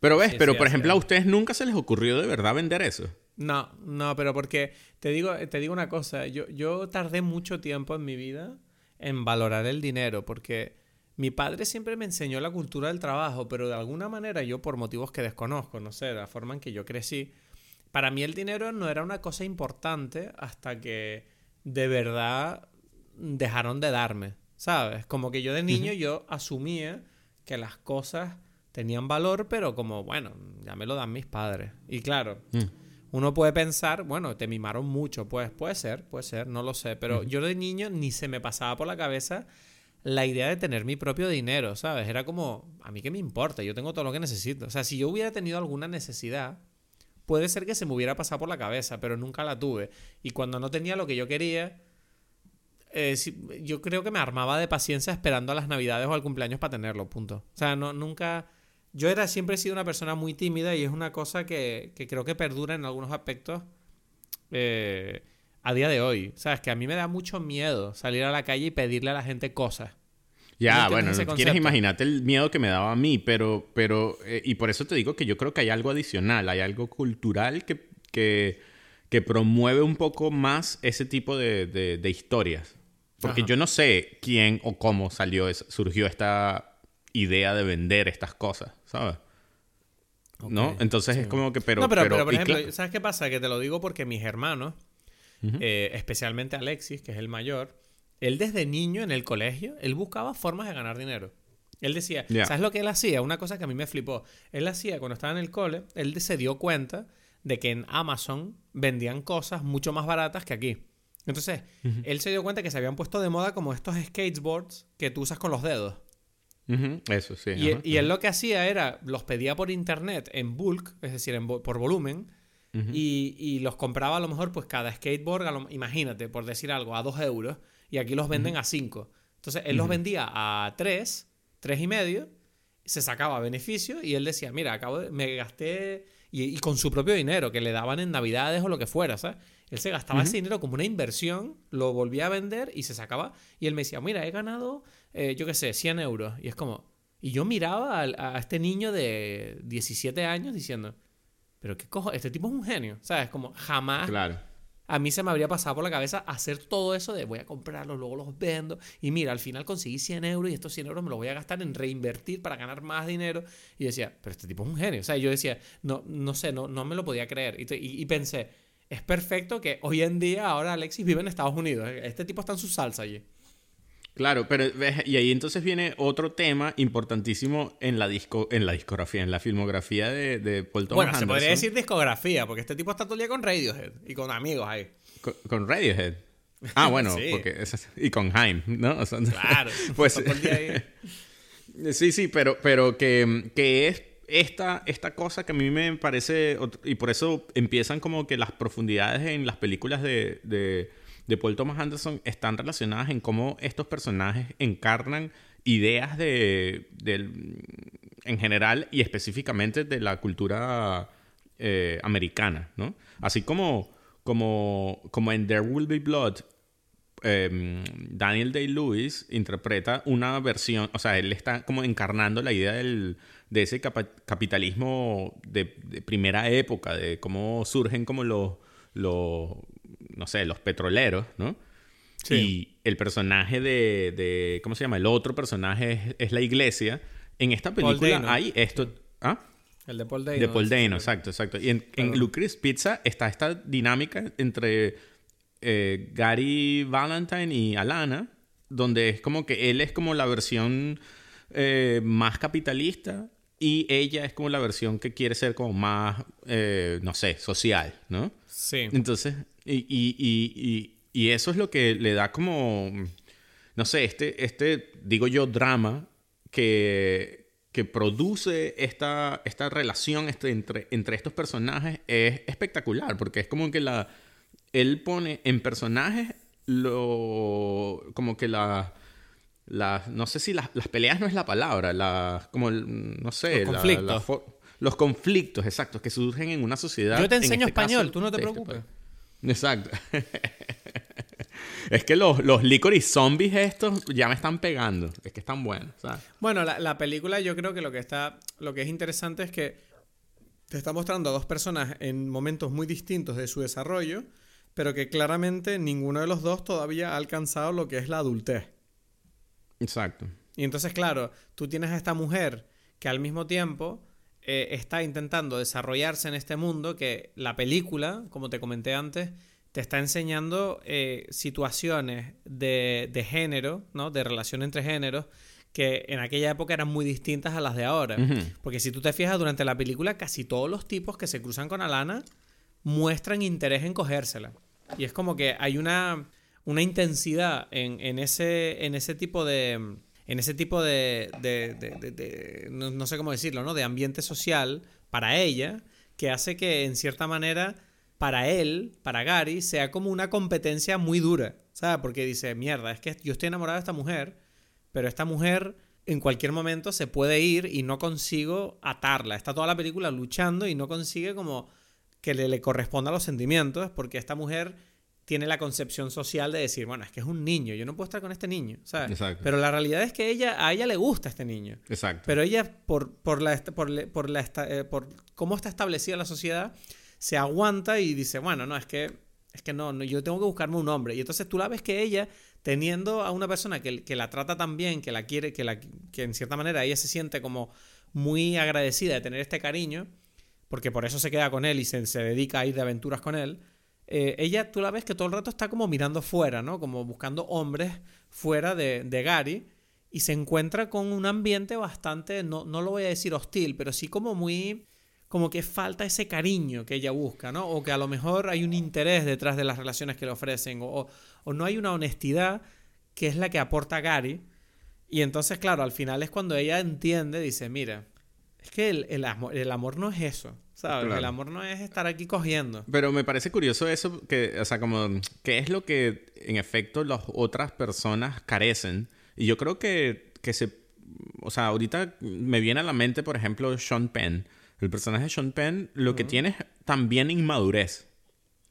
Pero ves, pero por ejemplo, a ustedes nunca se les ocurrió de verdad vender eso. No, no, pero porque te digo, te digo una cosa, yo, yo tardé mucho tiempo en mi vida en valorar el dinero, porque mi padre siempre me enseñó la cultura del trabajo, pero de alguna manera yo por motivos que desconozco, no sé, la forma en que yo crecí, para mí el dinero no era una cosa importante hasta que de verdad dejaron de darme, ¿sabes? Como que yo de niño yo asumía que las cosas tenían valor, pero como, bueno, ya me lo dan mis padres. Y claro, mm. uno puede pensar, bueno, te mimaron mucho, pues puede ser, puede ser, no lo sé, pero yo de niño ni se me pasaba por la cabeza la idea de tener mi propio dinero, ¿sabes? Era como, a mí qué me importa, yo tengo todo lo que necesito. O sea, si yo hubiera tenido alguna necesidad, puede ser que se me hubiera pasado por la cabeza, pero nunca la tuve. Y cuando no tenía lo que yo quería, eh, yo creo que me armaba de paciencia esperando a las navidades o al cumpleaños para tenerlo, punto. O sea, no, nunca... Yo era, siempre he sido una persona muy tímida y es una cosa que, que creo que perdura en algunos aspectos eh, a día de hoy. ¿Sabes? Que a mí me da mucho miedo salir a la calle y pedirle a la gente cosas. Ya, bueno, no quieres imaginarte el miedo que me daba a mí, pero, pero, eh, y por eso te digo que yo creo que hay algo adicional, hay algo cultural que, que, que promueve un poco más ese tipo de, de, historias. Porque yo no sé quién o cómo salió, surgió esta idea de vender estas cosas, ¿sabes? ¿No? Entonces es como que, pero... No, pero, pero, por ejemplo, ¿sabes qué pasa? Que te lo digo porque mis hermanos, eh, especialmente Alexis, que es el mayor, él desde niño en el colegio, él buscaba formas de ganar dinero. Él decía, ¿sabes lo que él hacía? Una cosa que a mí me flipó. Él hacía cuando estaba en el cole, él se dio cuenta de que en Amazon vendían cosas mucho más baratas que aquí. Entonces, él se dio cuenta que se habían puesto de moda como estos skateboards que tú usas con los dedos. Eso sí. Y, él lo que hacía era, los pedía por internet en bulk, es decir, por volumen, y, los compraba a lo mejor, pues cada skateboard, imagínate, por decir algo, a dos euros, y aquí los venden a cinco. Entonces él los vendía a tres, tres y medio, se sacaba beneficio y él decía, mira, acabo de, me gasté, y, con su propio dinero, que le daban en navidades o lo que fuera, ¿sabes? Él se gastaba ese dinero como una inversión, lo volvía a vender y se sacaba. Y él me decía, mira, he ganado, eh, yo qué sé, 100 euros. Y es como... Y yo miraba a, a, este niño de 17 años diciendo, pero qué cojo, este tipo es un genio, ¿sabes? Como jamás claro. A mí se me habría pasado por la cabeza hacer todo eso de voy a comprarlos, luego los vendo y mira, al final conseguí 100 euros y estos 100 euros me los voy a gastar en reinvertir para ganar más dinero. Y decía, pero este tipo es un genio. O sea, yo decía, no, no sé, no, no me lo podía creer. Y, y, pensé, es perfecto que hoy en día ahora Alexis vive en Estados Unidos. Este tipo está en su salsa allí. Claro, pero y ahí entonces viene otro tema importantísimo en la disco, en la discografía, en la filmografía de, de Paul Thomas Bueno, se podría decir discografía, porque este tipo está todo el día con Radiohead y con amigos ahí. Con, Radiohead. Ah, bueno, porque y con Haim, ¿no? claro. pues sí, sí, pero, pero que, que es esta, esta cosa que a mí me parece, y por eso empiezan como que las profundidades en las películas de, de, de Paul Thomas Anderson están relacionadas en cómo estos personajes encarnan ideas de, en general y específicamente de la cultura eh, americana, ¿no? Así como, como, como en There Will Be Blood, em, Daniel Day-Lewis interpreta una versión, o sea, él está como encarnando la idea del, de ese capitalismo de, primera época, de cómo surgen como los, los no sé, los petroleros, ¿no? Sí. Y el personaje de, de, ¿cómo se llama? El otro personaje es, la iglesia. En esta película hay esto... ¿Ah? El de Paul Dano. De Paul Dano, exacto, exacto. Y en, en Lucre's Pizza está esta dinámica entre eh, Gary Valentine y Alana, donde es como que él es como la versión eh, más capitalista y ella es como la versión que quiere ser como más, eh, no sé, social, ¿no? Sí. Entonces, y, y, y, y, eso es lo que le da como, no sé, este, este digo yo, drama que que produce esta, esta relación este, entre, entre estos personajes es espectacular, porque es como que la, él pone en personajes lo, como que la, la no sé si las, peleas no es la palabra, la, como, no sé, los conflictos. los conflictos, exactos, que surgen en una sociedad. Yo te enseño este español, tú no te este preocupes. Exacto. Es que los, los licorice zombies estos ya me están pegando. Es que están buenos, Bueno, la, película yo creo que lo que está... Lo que es interesante es que te está mostrando a dos personas en momentos muy distintos de su desarrollo, pero que claramente ninguno de los dos todavía ha alcanzado lo que es la adultez. Exacto. Y entonces, claro, tú tienes a esta mujer que al mismo tiempo eh, está intentando desarrollarse en este mundo que la película, como te comenté antes, te está enseñando eh, situaciones de, de, género, ¿no? De relación entre géneros que en aquella época eran muy distintas a las de ahora. Porque si tú te fijas durante la película, casi todos los tipos que se cruzan con Alana muestran interés en cogérsela. Y es como que hay una, una intensidad en, en, ese, en ese tipo de... En ese tipo de, de, no, sé cómo decirlo, ¿no? De ambiente social para ella, que hace que en cierta manera para él, para Gary, sea como una competencia muy dura, ¿sabes? Porque dice, mierda, es que yo estoy enamorado de esta mujer, pero esta mujer en cualquier momento se puede ir y no consigo atarla. Está toda la película luchando y no consigue como que le, le corresponda los sentimientos, porque esta mujer tiene la concepción social de decir, bueno, es que es un niño, yo no puedo estar con este niño, ¿sabes? Exacto. Pero la realidad es que ella, a ella le gusta este niño. Exacto. Pero ella, por, por, la, por, por, la, eh, por cómo está establecida la sociedad, se aguanta y dice, bueno, no, es que, es que no, no, yo tengo que buscarme un hombre. Y entonces tú la ves que ella, teniendo a una persona que, que la trata tan bien, que la quiere, que, la, que en cierta manera ella se siente como muy agradecida de tener este cariño, porque por eso se queda con él y se, se dedica a ir de aventuras con él, eh, ella tú la ves que todo el rato está como mirando fuera, ¿no? Como buscando hombres fuera de, de Gary y se encuentra con un ambiente bastante, no, no lo voy a decir hostil, pero sí como muy como que falta ese cariño que ella busca, ¿no? O que a lo mejor hay un interés detrás de las relaciones que le ofrecen, o, no hay una honestidad que es la que aporta Gary. Y entonces, claro, al final es cuando ella entiende, dice, mira, es que el, amor, el amor, no es eso, ¿sabes? El amor no es estar aquí cogiendo. Pero me parece curioso eso, que, o sea, como, ¿qué es lo que en efecto las otras personas carecen? Y yo creo que, que se, o sea, ahorita me viene a la mente, por ejemplo, Sean Penn el personaje de Sean Penn lo que tiene es también inmadurez.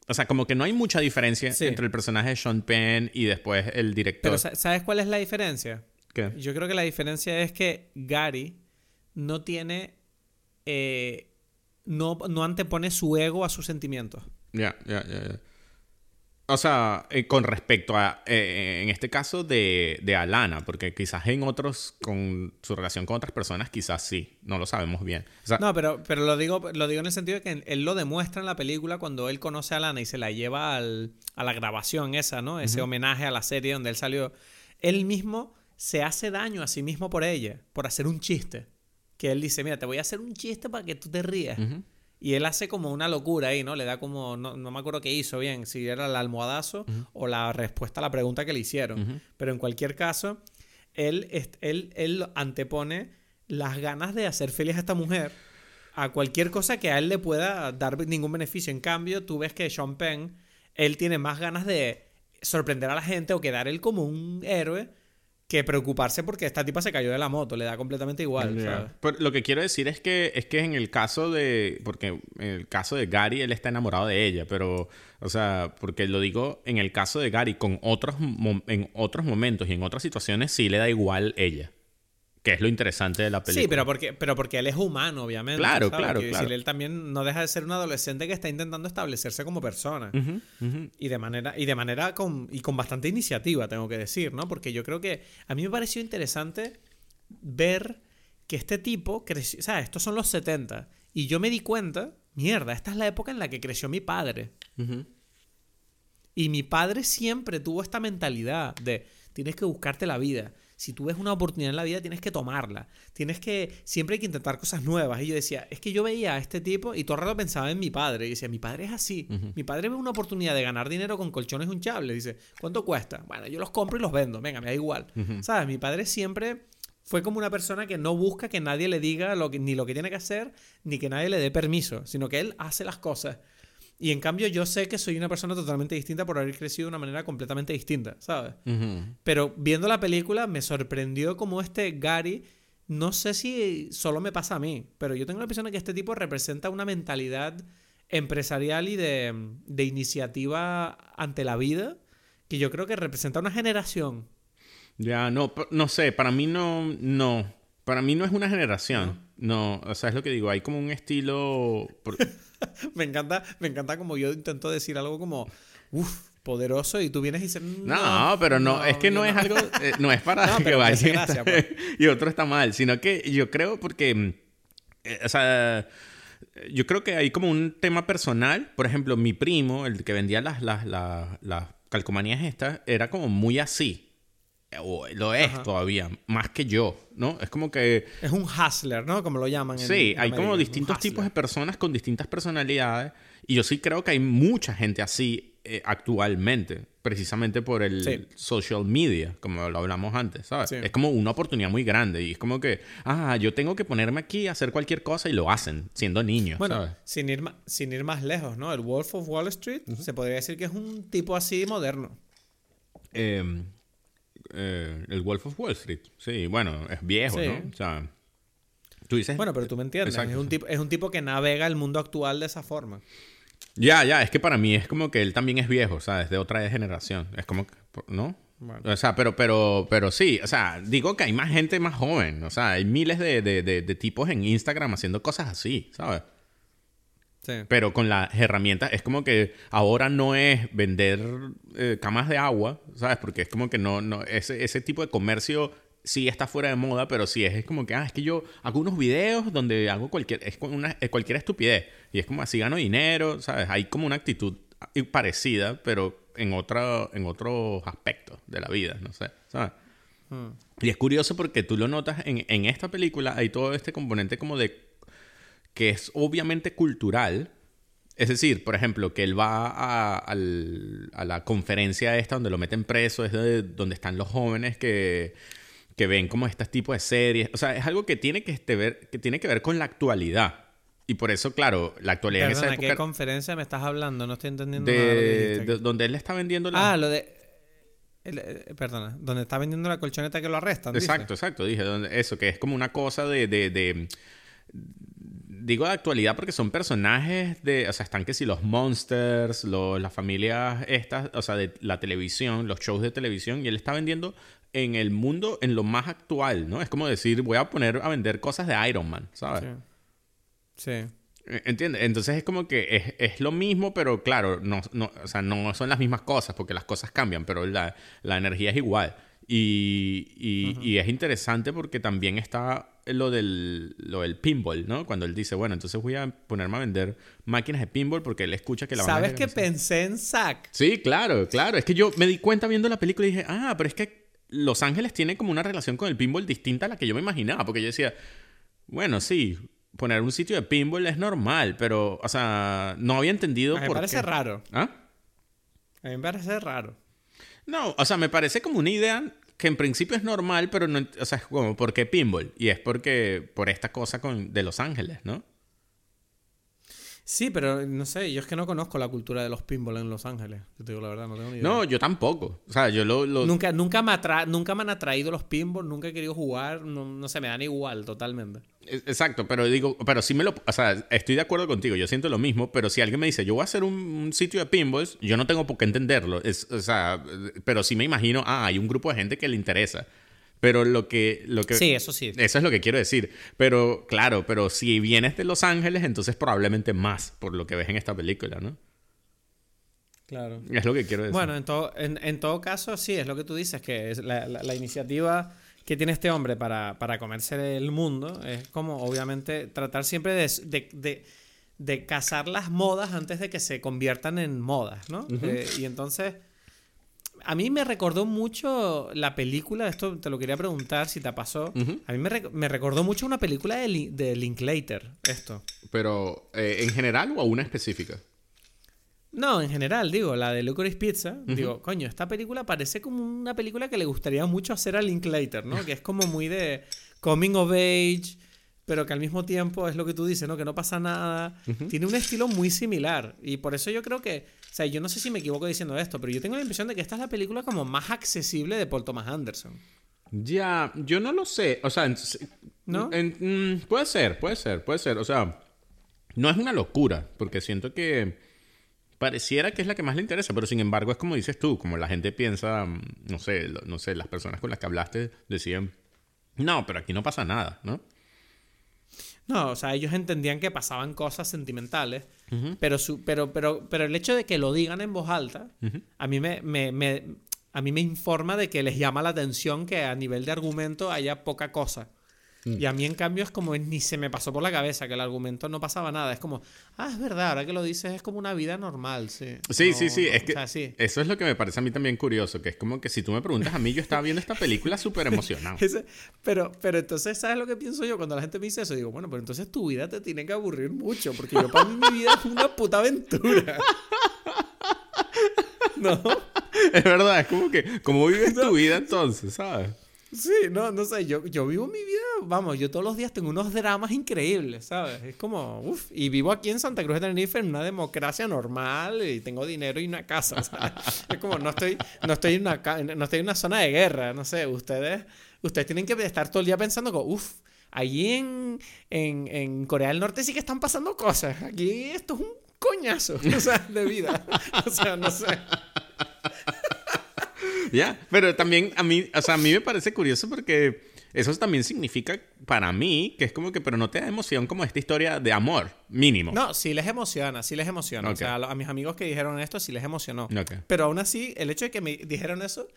O sea, como que no hay mucha diferencia entre el personaje de Sean Penn y después el director. Pero ¿sabes cuál es la diferencia? ¿Qué? Yo creo que la diferencia es que Gary no tiene... Eh, no, no antepone su ego a sus sentimientos. Ya, ya, ya. O sea, eh, con respecto a, eh, en este caso, de, de, Alana, porque quizás en otros, con su relación con otras personas, quizás sí, no lo sabemos bien. no, pero, pero lo, digo, lo digo en el sentido de que él lo demuestra en la película cuando él conoce a Alana y se la lleva al, a la grabación esa, ¿no? Ese homenaje a la serie donde él salió. Él mismo se hace daño a sí mismo por ella, por hacer un chiste. Que él dice, mira, te voy a hacer un chiste para que tú te rías. Y él hace como una locura ahí, ¿no? Le da como, no, me acuerdo qué hizo bien, si era el almohadazo o la respuesta a la pregunta que le hicieron. Pero en cualquier caso, él, él, él antepone las ganas de hacer feliz a esta mujer a cualquier cosa que a él le pueda dar ningún beneficio. En cambio, tú ves que Sean Penn, él tiene más ganas de sorprender a la gente o quedar él como un héroe que preocuparse porque esta tipa se cayó de la moto, le da completamente igual. ¿sabes? Pero lo que quiero decir es que es que en el caso de porque en el caso de Gary él está enamorado de ella, pero o sea, porque lo digo en el caso de Gary con otros mo- en otros momentos y en otras situaciones sí le da igual ella. Que es lo interesante de la película. Sí, pero porque, pero porque él es humano, obviamente. Claro, ¿sabes? claro, Quiero claro. decir, él también no deja de ser un adolescente que está intentando establecerse como persona. Y de manera, y de manera con, y con bastante iniciativa, tengo que decir, ¿no? Porque yo creo que a mí me pareció interesante ver que este tipo creció, o sea, estos son los 70, y yo me di cuenta, mierda, esta es la época en la que creció mi padre. Y mi padre siempre tuvo esta mentalidad de tienes que buscarte la vida. Si tú ves una oportunidad en la vida, tienes que tomarla. Tienes que. Siempre hay que intentar cosas nuevas. Y yo decía, es que yo veía a este tipo y todo el rato pensaba en mi padre. Y decía, mi padre es así. Mi padre ve una oportunidad de ganar dinero con colchones hinchables. Dice, ¿cuánto cuesta? Bueno, yo los compro y los vendo. Venga, me da igual. ¿Sabes? Mi padre siempre fue como una persona que no busca que nadie le diga lo que, ni lo que tiene que hacer, ni que nadie le dé permiso, sino que él hace las cosas. Y en cambio yo sé que soy una persona totalmente distinta por haber crecido de una manera completamente distinta, ¿sabes? Ujú. Pero viendo la película me sorprendió como este Gary, no sé si solo me pasa a mí, pero yo tengo la impresión de que este tipo representa una mentalidad empresarial y de, de iniciativa ante la vida que yo creo que representa una generación. Ya, no, no sé, para mí no, no, para mí no es una generación. No, o sea, es lo que digo, hay como un estilo... por- me encanta, me encanta como yo intento decir algo como, uff, poderoso y tú vienes y dices, No, pero no, es que no, es algo, eh, no es para que vaya. pues. y otro está mal, sino que yo creo porque, eh, o sea, yo creo que hay como un tema personal, por ejemplo, mi primo, el que vendía las, las, las, las calcomanías estas, era como muy así, o lo es Ajá. todavía, más que yo, ¿no? Es como que... Es un hustler, ¿no? Como lo llaman. en- Sí, en hay como distintos tipos de personas con distintas personalidades y yo sí creo que hay mucha gente así eh, actualmente, precisamente por el Sí. social media, como lo hablamos antes, ¿sabes? Sí. Es como una oportunidad muy grande y es como que, ah, yo tengo que ponerme aquí a hacer cualquier cosa y lo hacen, siendo niños, Bueno, ¿sabes? sin ir, sin ir más lejos, ¿no? El Wolf of Wall Street se podría decir que es un tipo así moderno. Eh, eh, el Wolf of Wall Street, sí, bueno, es viejo, Sí. ¿no? O sea, tú dices... Bueno, pero tú me entiendes. Exacto, es, un tipo, es un tipo que navega el mundo actual de esa forma. Ya, ya, es que para mí es como que él también es viejo, ¿sabes? De otra generación. Es como, que, ¿no? Bueno. O sea, pero, pero, pero sí, o sea, digo que hay más gente más joven, o sea, hay miles de, de, de, de tipos en Instagram haciendo cosas así, ¿sabes? Sí. Pero con las herramientas, es como que ahora no es vender eh, camas de agua, ¿sabes? Porque es como que no, no, ese, ese tipo de comercio sí está fuera de moda, pero sí es, es como que, ah, es que yo hago unos videos donde hago cualquier, es una, cualquier estupidez. Y es como así gano dinero, ¿sabes? Hay como una actitud parecida, pero en, otra, en otros aspectos de la vida, no sé, ¿sabes? Hmm. Y es curioso porque tú lo notas en, en esta película, hay todo este componente como de que es obviamente cultural. Es decir, por ejemplo, que él va a, la conferencia esta donde lo meten preso, es de- donde están los jóvenes que, que ven como este tipo de series. O sea, es algo que tiene que, este ver, que tiene que ver con la actualidad. Y por eso, claro, la actualidad en Perdona, esa ¿qué época conferencia me estás hablando? No estoy entendiendo nada de de, donde él está vendiendo la... Ah, lo de... eh, perdona, donde está vendiendo la colchoneta que lo arrestan. Exacto, exacto. Dije donde- eso, que es como una cosa de, de, de- Digo de actualidad porque son personajes de... O sea, están que si los monsters, los, las familias estas, o sea, de la televisión, los shows de televisión, y él está vendiendo en el mundo, en lo más actual, ¿no? Es como decir, voy a poner a vender cosas de Iron Man, ¿sabes? Sí. Sí. Eh, ¿Entiendes? Entonces es como que es, es lo mismo, pero claro, no, no, o sea, no son las mismas cosas, porque las cosas cambian, pero la, la energía es igual. Y, y, y es interesante porque también está lo del, lo del pinball, ¿no? Cuando él dice, bueno, entonces voy a ponerme a vender máquinas de pinball porque él escucha que la van a ¿Sabes que pensé en Zack? Sí, claro, claro. Es que yo me di cuenta viendo la película y dije, ah, pero es que Los Ángeles tiene como una relación con el pinball distinta a la que yo me imaginaba. Porque yo decía, bueno, sí, poner un sitio de pinball es normal, pero, o sea, no había entendido A mí me por parece qué. raro. ¿Ah? A mí me parece raro. No, o sea, me parece como una idea que en principio es normal, pero no, o sea, es como, ¿por qué pinball? Y es porque, por esta cosa con, de Los Ángeles, ¿no? Sí, pero no sé, yo es que no conozco la cultura de los pinball en Los Ángeles. Yo te digo la verdad, no tengo ni idea. No, yo tampoco. O sea, yo lo... lo- Nunca, nunca, me atra- nunca me han atraído los pinball, nunca he querido jugar, no, no sé, me dan igual totalmente. Exacto, pero digo, pero sí me lo, o sea, estoy de acuerdo contigo, yo siento lo mismo, pero si alguien me dice, yo voy a hacer un, un sitio de pinballs, yo no tengo por qué entenderlo, es, o sea, pero sí me imagino, ah, hay un grupo de gente que le interesa, pero lo que, lo que, Sí, eso sí. eso es lo que quiero decir, pero claro, pero si vienes de Los Ángeles, entonces probablemente más, por lo que ves en esta película, ¿no? Claro. Es lo que quiero decir. Bueno, en todo, en, en todo caso, sí, es lo que tú dices, que es la, la- la iniciativa que tiene este hombre para, para comerse el mundo es como, obviamente, tratar siempre de, de, de- de cazar las modas antes de que se conviertan en modas, ¿no? Eh, y entonces, a mí me recordó mucho la película, esto te lo quería preguntar si te pasó, a mí me, rec- me recordó mucho una película de, de Linklater, esto. pero, eh, ¿en general o a una específica? No, en general, digo, la de Licorice Pizza, digo, coño, esta película parece como una película que le gustaría mucho hacer a Linklater, ¿no? Que es como muy de coming of age, pero que al mismo tiempo es lo que tú dices, ¿no? Que no pasa nada. Tiene un estilo muy similar. Y por eso yo creo que, o sea, yo no sé si me equivoco diciendo esto, pero yo tengo la impresión de que esta es la película como más accesible de Paul Thomas Anderson. Ya, yo no lo sé. O sea, ¿No? en- mm, puede ser, puede ser, puede ser. O sea, no es una locura, porque siento que pareciera que es la que más le interesa, pero sin embargo es como dices tú, como la gente piensa, mm, no sé, no sé, las personas con las que hablaste decían, no, pero aquí no pasa nada, ¿no? No, o sea, ellos entendían que pasaban cosas sentimentales, pero, su, pero, pero, pero el hecho de que lo digan en voz alta, a, mí me, me- me- a mí me informa de que les llama la atención que a nivel de argumento haya poca cosa. Y a mí, en cambio, es como ni se me pasó por la cabeza que el argumento no pasaba nada. Es como, ah, es verdad, ahora que lo dices, es como una vida normal, sí. Sí, No, sí, sí, no, es o que sea, sí. eso es lo que me parece a mí también curioso, que es como que si tú me preguntas a mí, yo estaba viendo esta película súper emocionado. Pero, pero entonces, ¿sabes lo que pienso yo? Cuando la gente me dice eso, digo, bueno, pero entonces tu vida te tiene que aburrir mucho, porque yo para mí mi vida es una puta aventura. ¿No? Es verdad, es como que, ¿cómo vives tu vida entonces, sabes? Sí, no, no sé, yo, yo vivo mi vida, vamos, yo todos los días tengo unos dramas increíbles, ¿sabes? Es como, uff, y vivo aquí en Santa Cruz de Tenerife en una democracia normal y tengo dinero y una casa, ¿sabes? Es como, no estoy, no estoy en una, no estoy en una zona de guerra, no sé, ustedes, ustedes tienen que estar todo el día pensando uff, allí en, en, en Corea del Norte sí que están pasando cosas, aquí esto es un coñazo, o sea, de vida, o sea, no sé. Ya, pero también a mí, o sea, a mí me parece curioso porque eso también significa para mí que es como que, pero no te da emoción como esta historia de amor, mínimo. No, sí les emociona, sí les emociona. O sea, a, mis amigos que dijeron esto sí les emocionó. Pero aún así, el hecho de que me dijeron eso,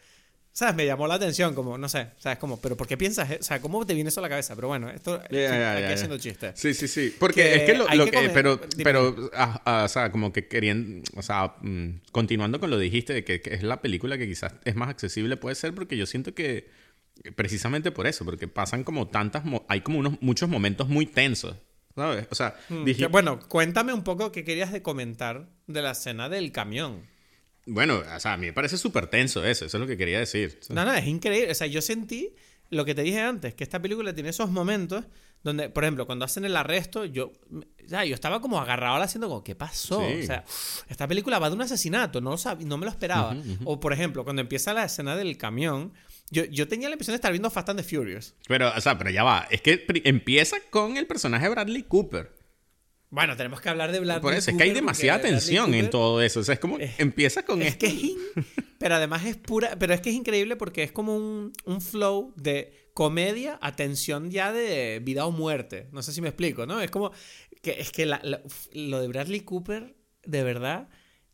¿sabes? Me llamó la atención, como, no sé, ¿sabes? Como, pero ¿por qué piensas? e- O sea, ¿cómo te viene eso a la cabeza? Pero bueno, esto ya, sí, ya, aquí haciendo chistes. Sí, sí, sí. Porque Que es que lo, lo que comer- pero, dime. pero, ah, ah, o sea, como que querían, o sea, mm, continuando con lo dijiste de que, que es la película que quizás es más accesible, puede ser porque yo siento que precisamente por eso, porque pasan como tantas, hay como unos muchos momentos muy tensos, ¿sabes? O sea, Mm, dije, bueno, cuéntame un poco qué querías de comentar de la escena del camión. Bueno, o sea, a mí me parece súper tenso eso, eso es lo que quería decir. No, no, es increíble. O sea, yo sentí lo que te dije antes, que esta película tiene esos momentos donde, por ejemplo, cuando hacen el arresto, yo, ya, yo estaba como agarrado haciendo como, ¿qué pasó? Sí. O sea, esta película va de un asesinato, no, lo no me lo esperaba. O, por ejemplo, cuando empieza la escena del camión, yo, yo tenía la impresión de estar viendo Fast and the Furious. Pero, o sea, pero ya va, es que empieza con el personaje de Bradley Cooper. Bueno, tenemos que hablar de Bradley Por eso, es que Cooper, hay demasiada tensión en Cooper- todo eso. O sea, es como, empieza con Es esto. que es in- Pero además es pura. Pero es que es increíble porque es como un, un flow de comedia a tensión ya de vida o muerte. No sé si me explico, ¿no? Es como. que Es que la- la- lo de Bradley Cooper, de verdad.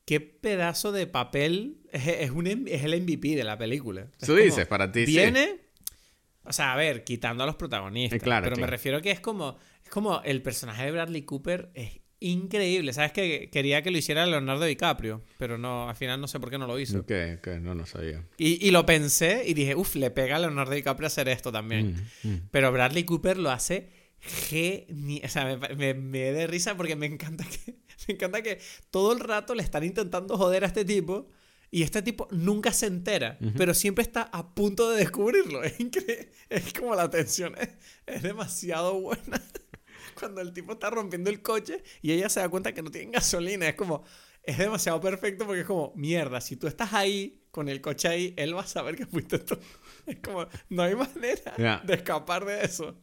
Qué pedazo de papel es, es, un, es el MVP de la película. Es Tú dices, para ti sí. Viene. O sea, a ver, quitando a los protagonistas. Eh, claro, pero me refiero que es como. Como el personaje de Bradley Cooper es increíble. ¿Sabes que Quería que lo hiciera Leonardo DiCaprio, pero no, al final no sé por qué no lo hizo. Ok, ok, no, no sabía. Y, y lo pensé y dije, uff, le pega a Leonardo DiCaprio hacer esto también. Mm, mm. Pero Bradley Cooper lo hace genial. O sea, me, me, me da risa porque me encanta que, me encanta que todo el rato le están intentando joder a este tipo. Y este tipo nunca se entera, pero siempre está a punto de descubrirlo. Es increíble. Es como la tensión es, es demasiado buena. cuando el tipo está rompiendo el coche y ella se da cuenta que no tiene gasolina. Es como, es demasiado perfecto porque es como, mierda, si tú estás ahí con el coche ahí, él va a saber que fuiste tú. Es como, no hay manera Ya. de escapar de eso.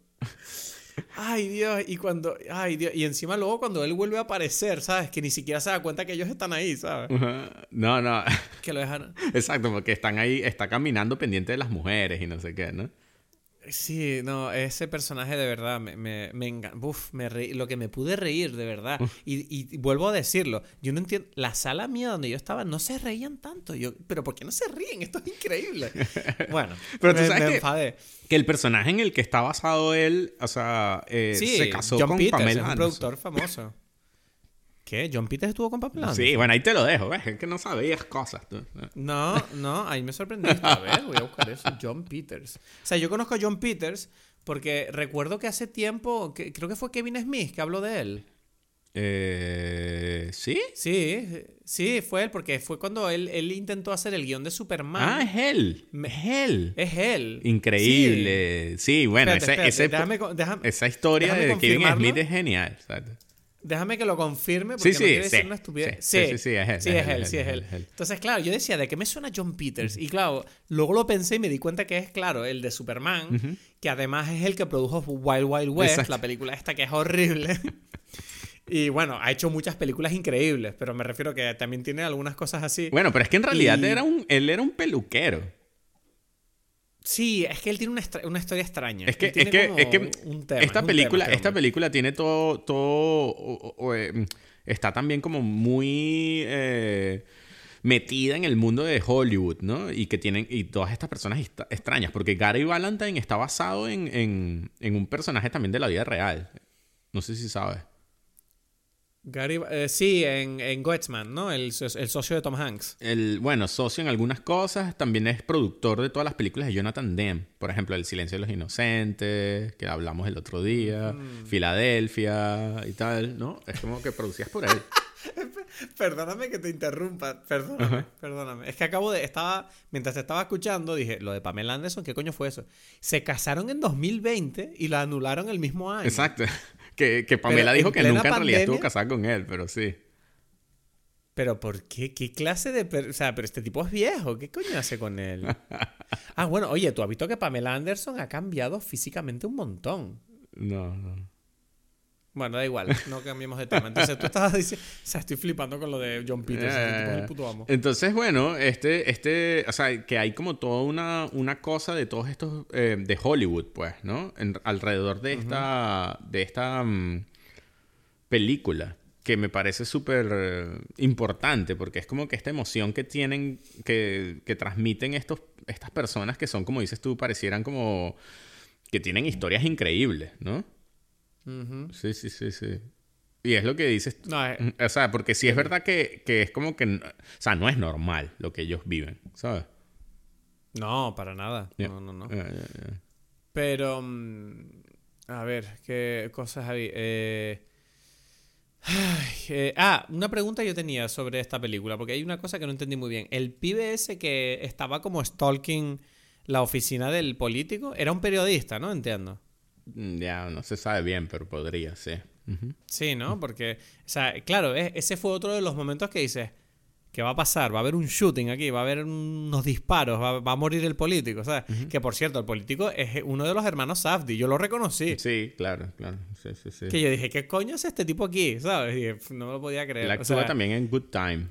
Ay, Dios, y cuando, ay, Dios, y encima luego cuando él vuelve a aparecer, ¿sabes? Que ni siquiera se da cuenta que ellos están ahí, ¿sabes? No, no. Que lo dejaron. Exacto, porque están ahí, está caminando pendiente de las mujeres y no sé qué, ¿no? Sí, no, ese personaje de verdad me, me, me enga- Uf, me reí- lo que me pude reír de verdad. Y, y vuelvo a decirlo, yo no entiendo, la sala mía donde yo estaba no se reían tanto. Yo, pero ¿por qué no se ríen? Esto es increíble. Bueno, Pero tú me, sabes me que- enfadé. Que el personaje en el que está basado él, o sea, eh, Sí, se casó John con Peters, Pamela es un Anderson. productor famoso. ¿Qué? ¿John Peters estuvo con Anderson? Sí, bueno, ahí te lo dejo, ¿ves? Es que no sabías cosas. tú. No, no, ahí me sorprendiste. A ver, voy a buscar eso. John Peters. O sea, yo conozco a John Peters porque recuerdo que hace tiempo, que, creo que fue Kevin Smith que habló de él. Eh, ¿Sí? Sí, sí, fue él, porque fue cuando él, él intentó hacer el guion de Superman. Ah, es él. Es él. Es él. Increíble. Sí, bueno, Espérate, ese, espérate, ese- déjame, déjame, esa historia de Kevin. Smith es genial. exacto. Déjame que lo confirme porque Sí, no sí, decir una estupidez. sí, sí, sí, es él, Sí, es él, sí, es él. él, es él. Entonces, claro, yo decía, ¿de qué me suena John Peters? Y claro, luego lo pensé y me di cuenta que es, claro, el de Superman, que además es el que produjo Wild Wild West, Exacto. la película esta que es horrible. Y bueno, ha hecho muchas películas increíbles, pero me refiero que también tiene algunas cosas así. Bueno, pero es que en realidad Y- era un, él era un peluquero. Sí, es que él tiene una, una historia extraña. Es que, es que, es que un tema, esta es un película, tema esta película tiene todo, todo, o- o- eh, está también como muy eh, metida en el mundo de Hollywood, ¿no? Y que tienen, y todas estas personas extrañas, porque Gary Valentine está basado en, en, en un personaje también de la vida real. No sé si sabes. Gary, eh, sí, en, en Goetzman, ¿no? El, el socio de Tom Hanks. El, bueno, socio en algunas cosas, también es productor de todas las películas de Jonathan Demme. Por ejemplo, El silencio de los inocentes, que hablamos el otro día, Filadelfia y tal, ¿no? Es como que producías por él. Perdóname que te interrumpa, perdóname, perdóname. Es que acabo de, estaba, mientras te estaba escuchando, dije, lo de Pamela Anderson, ¿qué coño fue eso? Se casaron en 2020 y la anularon el mismo año. Exacto. Que, que Pamela Pero dijo que nunca en realidad estuvo casada con él, pero sí. Pero ¿por qué? ¿Qué clase de... O sea, pero este tipo es viejo, ¿qué coño hace con él? ah, bueno, oye, tú has visto que Pamela Anderson ha cambiado físicamente un montón. No, no. Bueno, da igual, no cambiemos de tema. Entonces tú estabas diciendo... O sea, estoy flipando con lo de John Peters, ese tipo es el puto amo. Entonces, bueno, este, este, o sea, que hay como toda una, una cosa de todos estos, eh, de Hollywood, pues, ¿no? En- alrededor de esta, de esta mm, película, que me parece súper eh, importante, porque es como que esta emoción que tienen, que, que transmiten estos, estas personas que son, como dices tú, parecieran como, que tienen historias increíbles, ¿no? Sí, sí, sí, sí. Y es lo que dices No, eh, O sea, porque sí es verdad que, que es como que... O sea, no es normal lo que ellos viven, ¿sabes? no, para nada. No, no, no. Pero, mm, a ver, ¿qué cosas hay? Eh, ay, eh, ah, una pregunta yo tenía sobre esta película, porque hay una cosa que no entendí muy bien. El pibe ese que estaba como stalking la oficina del político, era un periodista, ¿no? Entiendo. Mm, Ya, no se sabe bien, pero podría, sí. Sí, ¿no? Porque, o sea, claro, ese fue otro de los momentos que dices, ¿qué va a pasar? Va a haber un shooting aquí, va a haber unos disparos, va, va a morir el político, ¿sabes? Que por cierto, el político es uno de los hermanos Safdie, yo lo reconocí. Sí, claro, claro. Sí, sí, sí. Que yo dije, ¿qué coño es este tipo aquí? ¿Sabes? Y no me lo podía creer. Él O actúa sea, también en Good Time.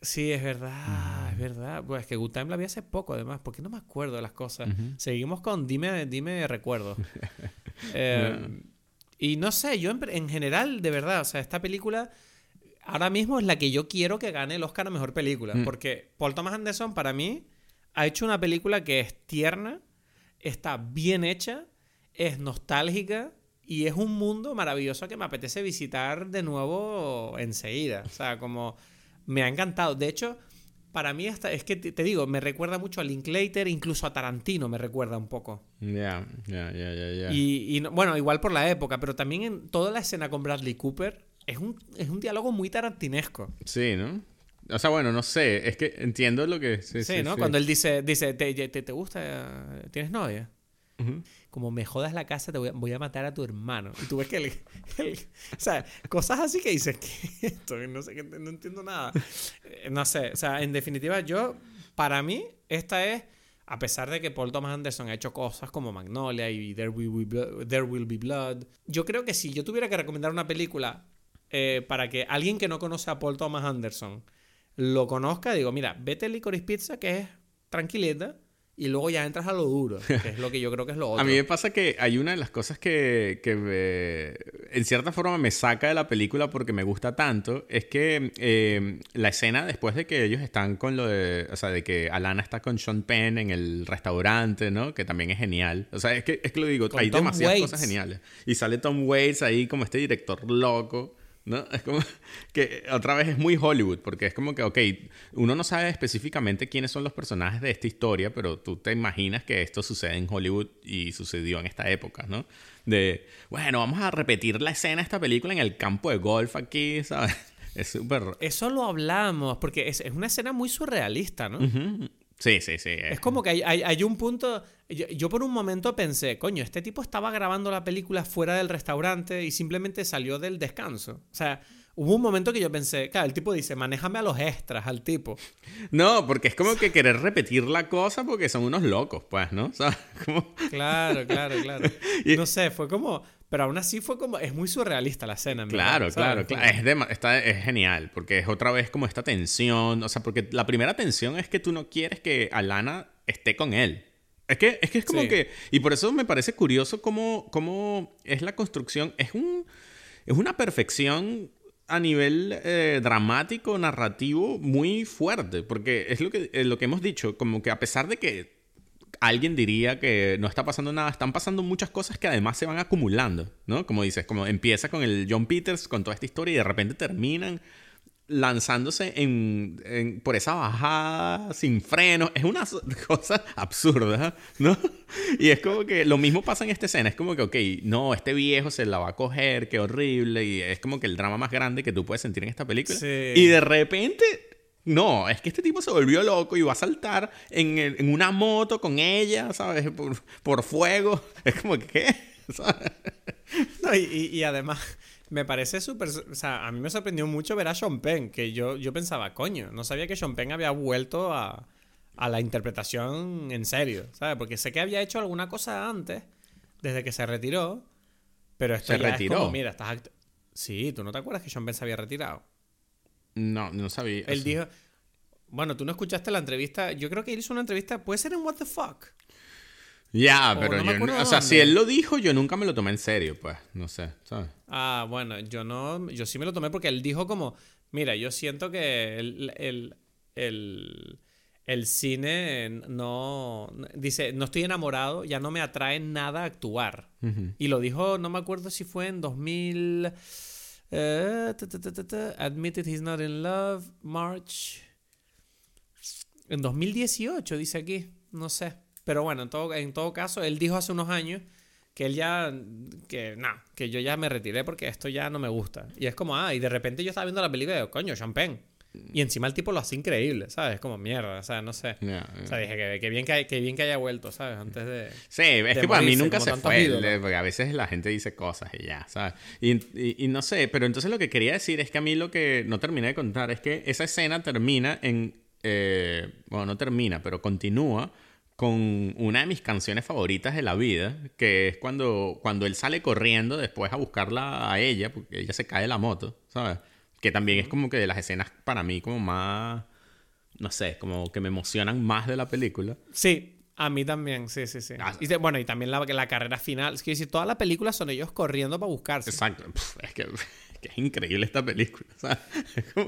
Sí, es verdad, es verdad. Pues que Good Time la vi hace poco, además, porque no me acuerdo de las cosas. Seguimos con Dime, dime recuerdo. Eh, y no sé, yo en, en general, de verdad, o sea, esta película ahora mismo es la que yo quiero que gane el Oscar a Mejor Película. Mm. Porque Paul Thomas Anderson, para mí, ha hecho una película que es tierna, está bien hecha, es nostálgica y es un mundo maravilloso que me apetece visitar de nuevo enseguida. O sea, como me ha encantado. De hecho, para mí esta, es que te, digo, me recuerda mucho a Linklater, incluso a Tarantino me recuerda un poco. Ya, ya, ya, ya. Y, y no- bueno, igual por la época, pero también en toda la escena con Bradley Cooper es un, es un diálogo muy tarantinesco. Sí, ¿no? O sea, bueno, no sé. Es que entiendo lo que... Sí, Sí, sí, ¿no? sí. Cuando él dice, dice ¿te, te, te gusta? ¿Tienes novia? Ujú. Como me jodas la casa, te voy a, matar a tu hermano. Y tú ves que el, o sea, cosas así que dices, ¿qué es esto? No sé, qué- no entiendo nada. Eh, No sé, o sea, en definitiva, yo, para mí, esta es, a pesar de que Paul Thomas Anderson ha hecho cosas como Magnolia y There Will Be Blood, There Will Be Blood, yo creo que si yo tuviera que recomendar una película eh, para que alguien que no conoce a Paul Thomas Anderson lo conozca, digo, mira, vete Licorice Pizza, que es tranquilita, y luego ya entras a lo duro, que es lo que yo creo que es lo otro. A mí me pasa que hay una de las cosas que, que me- en cierta forma me saca de la película porque me gusta tanto, es que eh, la escena después de que ellos están con lo de, o sea, de que Alana está con Sean Penn en el restaurante, ¿no? Que también es genial. O sea, es que, es que lo digo, Con hay Tom demasiadas Waits. cosas geniales. Y sale Tom Waits ahí como este director loco. ¿No? Es como que otra vez es muy Hollywood, porque es como que, ok, uno no sabe específicamente quiénes son los personajes de esta historia, pero tú te imaginas que esto sucede en Hollywood y sucedió en esta época, ¿no? De, bueno, vamos a repetir la escena de esta película en el campo de golf aquí, ¿sabes? Es súper... Eso lo hablamos, porque es, es una escena muy surrealista, ¿no? Ujú. Sí, sí, sí. Es como que hay, hay- hay un punto. Yo, yo por un momento pensé, coño, este tipo estaba grabando la película fuera del restaurante y simplemente salió del descanso. O sea, hubo un momento que yo pensé, claro, el tipo dice, manéjame a los extras al tipo. No, porque es como que querer repetir la cosa porque son unos locos, pues, ¿no? O sea, como... Claro, claro, claro. Y- No sé, fue como. Pero aún así fue como. Es muy surrealista la escena, en Claro, verdad, claro, claro. Es, dema- está, es genial, porque es otra vez como esta tensión. O sea, porque la primera tensión es que tú no quieres que Alana esté con él. Es que es, que es como Sí. que... Y por eso me parece curioso cómo, cómo es la construcción. Es, un, es una perfección a nivel eh, dramático, narrativo, muy fuerte. Porque es lo que, eh, lo que hemos dicho, como que a pesar de que alguien diría que no está pasando nada, están pasando muchas cosas que además se van acumulando, ¿no? Como dices, como empieza con el John Peters, con toda esta historia y de repente terminan lanzándose en, en- por esa bajada sin freno. Es una cosa absurda, ¿no? Y es como que lo mismo pasa en esta escena. Es como que, ok, no, este viejo se la va a coger, qué horrible. Y es como que el drama más grande que tú puedes sentir en esta película. Sí. Y de repente no, es que este tipo se volvió loco y va a saltar en, el- en una moto con ella, ¿sabes? Por, por fuego. Es como que, ¿qué? ¿Sabes? No, y, y- y además, me parece súper. O sea, a mí me sorprendió mucho ver a Sean Penn, que yo, yo pensaba, coño, no sabía que Sean Penn había vuelto a, a la interpretación en serio, ¿sabes? Porque sé que había hecho alguna cosa antes, desde que se retiró, pero esto ¿Se ya retiró? es como, mira, estás. Sí, ¿tú no te acuerdas que Sean Penn se había retirado? No, no sabía. Él dijo. Bueno, tú no escuchaste la entrevista. Yo creo que él hizo una entrevista. Puede ser en What the Fuck. Ya, pero no yo. acuerdo O sea, si él lo dijo, yo nunca me lo tomé en serio, pues. No sé, ¿sabes? Ah, bueno, yo no, yo sí me lo tomé porque él dijo como, mira, yo siento que el, el, el, el cine no, dice, no estoy enamorado, ya no me atrae nada actuar. Y lo dijo, no me acuerdo si fue en 2000, eh, Admitted He's Not in Love, March. En 2018, dice aquí, no sé. Pero bueno, en todo, en todo caso, él dijo hace unos años que él ya, que no, que yo ya me retiré porque esto ya no me gusta. Y es como, ah, y de repente yo estaba viendo la película y digo, coño, champagne. Y encima el tipo lo hace increíble, ¿sabes? Como mierda, o sea, no sé. Ya, O ya. sea, dije que, que bien, que, que bien que haya vuelto, ¿sabes? Antes de... Sí, es de que para mí nunca se fue, ídolos. porque a veces la gente dice cosas y ya, ¿sabes? Y, y- y no sé, pero entonces lo que quería decir es que a mí lo que no terminé de contar es que esa escena termina en, eh, bueno, no termina, pero continúa con una de mis canciones favoritas de la vida, que es cuando, cuando él sale corriendo después a buscarla a ella, porque ella se cae de la moto, ¿sabes? Que también es como que de las escenas para mí como más, no sé, como que me emocionan más de la película. Sí, a mí también, sí, sí, sí. Ah. Y bueno, y también la, la carrera final. Es que decir, toda la película son ellos corriendo para buscarse. Exacto. Es que, es que es increíble esta película.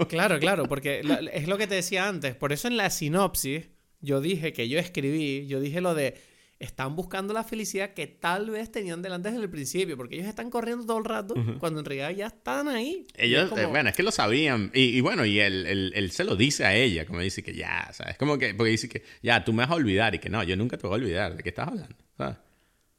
Claro, claro, porque lo- es lo que te decía antes. Por eso en la sinopsis yo dije que yo escribí, yo dije lo de están buscando la felicidad que tal vez tenían delante desde el principio, porque ellos están corriendo todo el rato cuando en realidad ya están ahí. Ellos, es como- eh, bueno, es que lo sabían. Y, y bueno, y él, él- él se lo dice a ella, como dice que ya, o sea, es como que, porque dice que ya, tú me vas a olvidar y que no, yo nunca te voy a olvidar. ¿De qué estás hablando? ¿Sabes?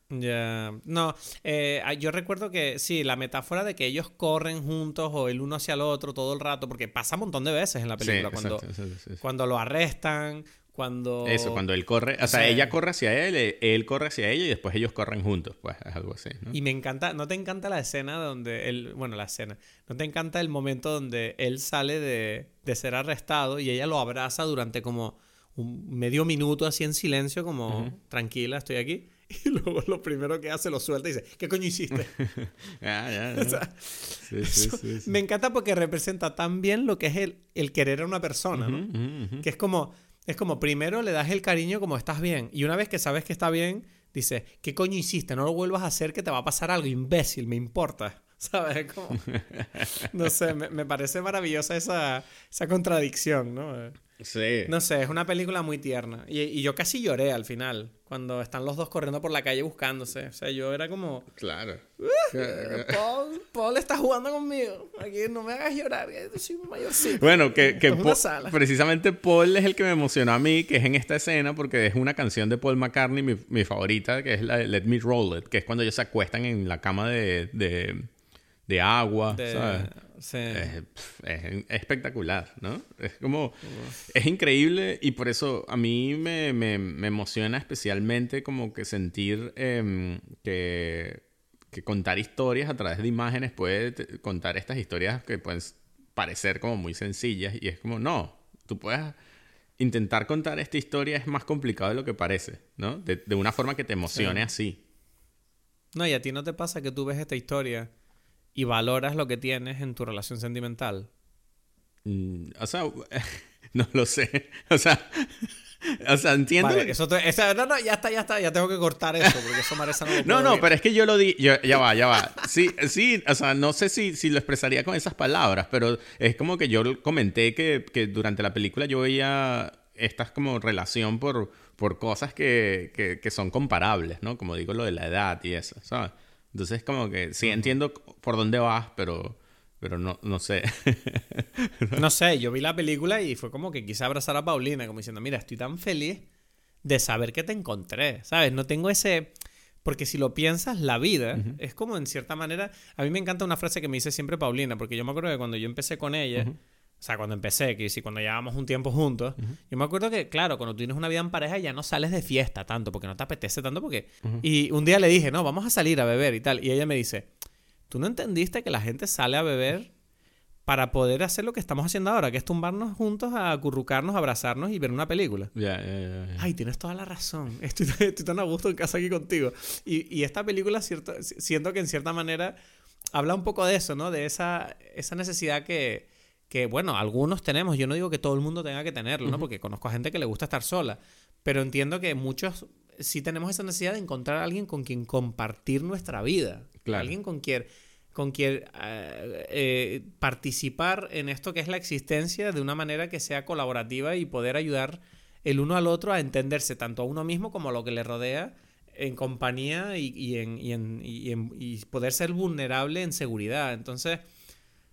Ya. No, eh, ah, yo recuerdo que sí, la metáfora de que ellos corren juntos o el uno hacia el otro todo el rato, porque pasa un montón de veces en la película. Sí, cuando, exacto, exacto, cuando lo arrestan, Cuando... Eso, cuando él corre, o sea, Sí. ella corre hacia él, eh, él corre hacia ella y después ellos corren juntos, pues es algo así, ¿no? Y me encanta, ¿no te encanta la escena donde él, bueno, la escena, ¿no te encanta el momento donde él sale de, de ser arrestado y ella lo abraza durante como un medio minuto así en silencio, como tranquila, estoy aquí? Y luego lo primero que hace lo suelta y dice, ¿qué coño hiciste? Ah, ya, ya. O sea, Sí, sí, sí. Me encanta porque representa tan bien lo que es el, el querer a una persona, ¿no? Ujú, ujú, ujú. Que es como, es como primero le das el cariño como estás bien. Y una vez que sabes que está bien, dices, ¿qué coño hiciste? No lo vuelvas a hacer que te va a pasar algo, imbécil, me importa. ¿Sabes? Es Como, no sé, me, me parece maravillosa esa, esa contradicción, ¿no? Sí. No sé, es una película muy tierna. Y, y yo casi lloré al final, cuando están los dos corriendo por la calle buscándose. O sea, yo era como, Claro. "Eh, Paul, Paul está jugando conmigo. Aquí no me hagas llorar, yo soy un mayorcito. Bueno, que, que precisamente Paul es el que me emocionó a mí, que es en esta escena, porque es una canción de Paul McCartney, mi, mi favorita, que es la de Let Me Roll It, que es cuando ellos se acuestan en la cama de, de, de agua, De- ¿sabes? Sí. Es, espectacular, ¿no? Es como... Es increíble y por eso a mí me, me- me emociona especialmente como que sentir em, que, que contar historias a través de imágenes puede contar estas historias que pueden parecer como muy sencillas y es como, no, tú puedes intentar contar esta historia es más complicado de lo que parece, ¿no? De, de una forma que te emocione así. No, y a ti no te pasa que tú ves esta historia y valoras lo que tienes en tu relación sentimental. Mm, o sea, no lo sé. O sea, o sea, entiendo. Vale, eso te- esa- no, no, ya está, ya está, ya tengo que cortar eso, porque eso Marisa no lo No, no, pero es que yo lo di, yo- ya va, ya va. Sí, sí, o sea, no sé si, si lo expresaría con esas palabras, pero es como que yo comenté que, que durante la película yo veía esta como relación por, por cosas que, que, que son comparables, ¿no? Como digo, lo de la edad y eso, ¿sabes? Entonces como que sí entiendo por dónde vas, pero, pero no, no sé. No sé, yo vi la película y fue como que quise abrazar a Paulina, como diciendo, mira, estoy tan feliz de saber que te encontré, ¿sabes? No tengo ese... Porque si lo piensas, la vida es como en cierta manera... A mí me encanta una frase que me dice siempre Paulina, porque yo me acuerdo que cuando yo empecé con ella, o sea, cuando empecé, que si cuando llevábamos un tiempo juntos, yo me acuerdo que, claro, cuando tienes una vida en pareja ya no sales de fiesta tanto, porque no te apetece tanto, porque... Y un día le dije, no, vamos a salir a beber y tal, y ella me dice, ¿tú no entendiste que la gente sale a beber para poder hacer lo que estamos haciendo ahora, que es tumbarnos juntos, a acurrucarnos, abrazarnos y ver una película. Ya, ya, ya, ya. Ay, tienes toda la razón. Estoy, estoy tan a gusto en casa aquí contigo. Y, y esta película, cierto, siento que en cierta manera habla un poco de eso, ¿no? De esa, esa necesidad que, que, bueno, algunos tenemos. Yo no digo que todo el mundo tenga que tenerlo, ¿no? Porque conozco a gente que le gusta estar sola. Pero entiendo que muchos sí tenemos esa necesidad de encontrar a alguien con quien compartir nuestra vida. Claro. Alguien con quien con quien eh, eh, participar en esto que es la existencia de una manera que sea colaborativa y poder ayudar el uno al otro a entenderse tanto a uno mismo como a lo que le rodea en compañía y, y en, y, en- y en- y poder ser vulnerable en seguridad. Entonces,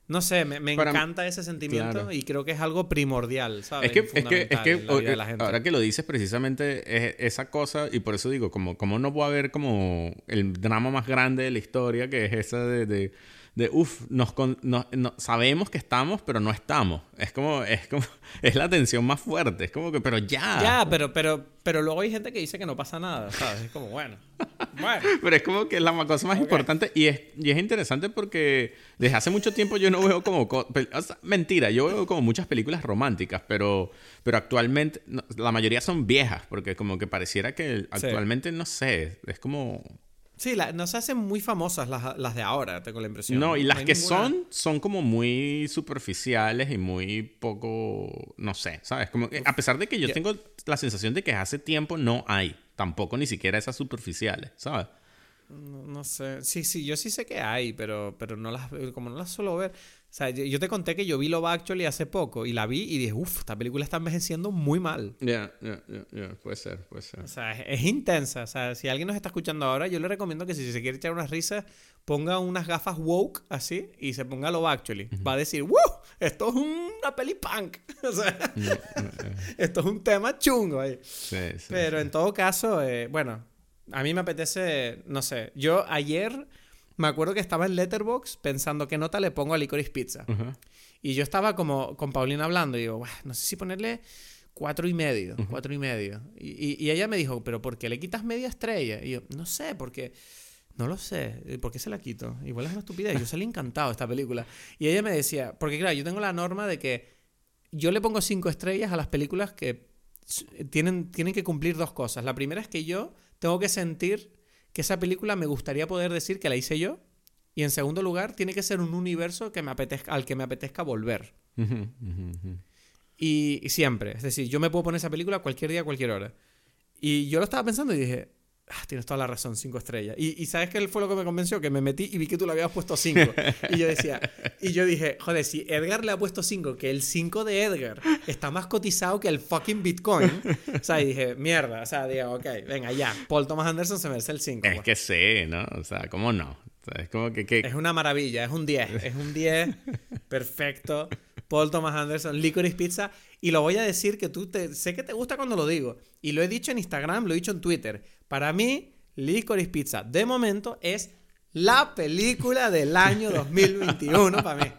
no sé, me, me encanta ese sentimiento claro. y creo que es algo primordial, ¿sabes? Es que, es que, que la gente. ahora que lo dices precisamente es esa cosa y por eso digo como, como no puede haber como el drama más grande de la historia que es esa de, de, de uff, nos, con- no- no- sabemos que estamos pero no estamos. Es como, es como, es la tensión más fuerte. Es como que, pero ya. Ya, pero, pero, pero luego hay gente que dice que no pasa nada, ¿sabes? Es como, bueno, bueno. Pero es como que es la cosa más importante y es, y es interesante porque desde hace mucho tiempo yo no veo como... co- o sea, mentira, yo veo como muchas películas románticas, pero, pero actualmente no- la mayoría son viejas porque como que pareciera que actualmente, no sé, es como... Sí, la- no se hacen muy famosas las, las de ahora, tengo la impresión. No, y las hay que ninguna- son son como muy superficiales y muy poco, no sé, ¿sabes? Como que a pesar de que yo Ya. tengo la sensación de que hace tiempo no hay, tampoco ni siquiera esas superficiales, ¿sabes? No, no sé. Sí, sí, yo sí sé que hay, pero, pero no las como no las suelo ver. O sea, yo, te conté que yo vi Love Actually hace poco y la vi y dije, uff, esta película está envejeciendo muy mal. Ya, ya, ya, ya, puede ser, puede ser. O sea, es, es intensa. O sea, si alguien nos está escuchando ahora, yo le recomiendo que si se quiere echar unas risas, ponga unas gafas woke así y se ponga Love Actually. Va a decir, ¡wow! Esto es una peli punk. o sea, esto es un tema chungo ahí. Sí, sí. Pero en todo caso, eh, bueno, a mí me apetece, no sé, yo ayer me acuerdo que estaba en Letterbox pensando qué nota le pongo a Licorice Pizza. Ajá. Y yo estaba como con Paulina hablando y digo, "Buah, no sé si ponerle cuatro y medio, cuatro y medio. Y, y, ella me dijo, pero ¿por qué le quitas media estrella? Y yo, no sé, porque... No lo sé. ¿Por qué se la quito? Igual es una estupidez. Yo salí encantado de esta película. Y ella me decía, porque claro, yo tengo la norma de que yo le pongo cinco estrellas a las películas que tienen, tienen que cumplir dos cosas. La primera es que yo tengo que sentir que esa película me gustaría poder decir que la hice yo. Y en segundo lugar, tiene que ser un universo que me apetezca, al que me apetezca volver. y, siempre. Es decir, yo me puedo poner esa película cualquier día, cualquier hora. Y yo lo estaba pensando y dije, ah, tienes toda la razón, cinco estrellas. Y, y, ¿sabes qué fue lo que me convenció? Que me metí y vi que tú le habías puesto cinco. y yo decía, y yo dije, joder, si Edgar le ha puesto cinco, que el 5 de Edgar está más cotizado que el fucking Bitcoin. o sea, y dije, mierda. O sea, digo, ok, venga, ya. Paul Thomas Anderson se merece el 5. Es pues". que sé, ¿no? O sea, ¿cómo no? es como que, Es una maravilla, es un 10. Es un 10 perfecto. Paul Thomas Anderson, Licorice Pizza. Y lo voy a decir que tú te, sé que te gusta cuando lo digo. Y lo he dicho en Instagram, lo he dicho en Twitter. Para mí, Licorice Pizza, de momento, es la película del año 2021 para mí.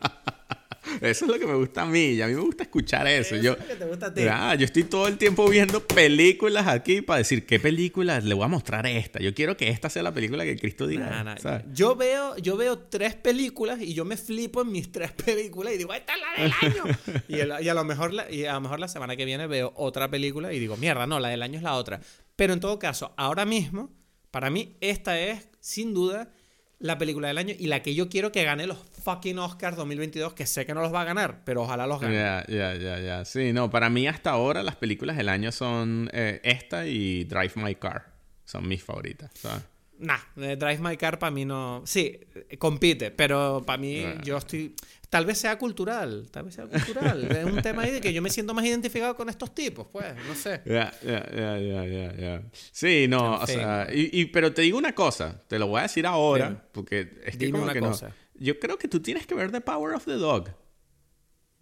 Eso es lo que me gusta a mí. Y a mí me gusta escuchar eso. eso yo, es lo que te gusta a ti. Ah, yo estoy todo el tiempo viendo películas aquí para decir qué películas le voy a mostrar esta. Yo quiero que esta sea la película que Cristo diga. Yo, veo, yo veo tres películas y yo me flipo en mis tres películas y digo, esta es la del año. y, y, a lo mejor y a lo mejor la semana que viene veo otra película y digo, mierda, no, la del año es la otra. Pero en todo caso, ahora mismo, para mí, esta es, sin duda, la película del año y la que yo quiero que gane los fucking Oscars 2022, que sé que no los va a ganar, pero ojalá los gane. Ya, ya, ya, ya. Sí, no, para mí hasta ahora las películas del año son eh, esta y Drive My Car. Son mis favoritas, ¿sabes? Nah, eh, Drive My Car para mí no. Sí, compite, pero para mí yo estoy. Tal vez sea cultural, tal vez sea cultural. es un tema ahí de que yo me siento más identificado con estos tipos, pues, no sé. Ya, ya, ya, ya, ya. Sí, no, o sea, y, pero te digo una cosa, te lo voy a decir ahora, porque es que como que no. Yo creo que tú tienes que ver The Power of the Dog.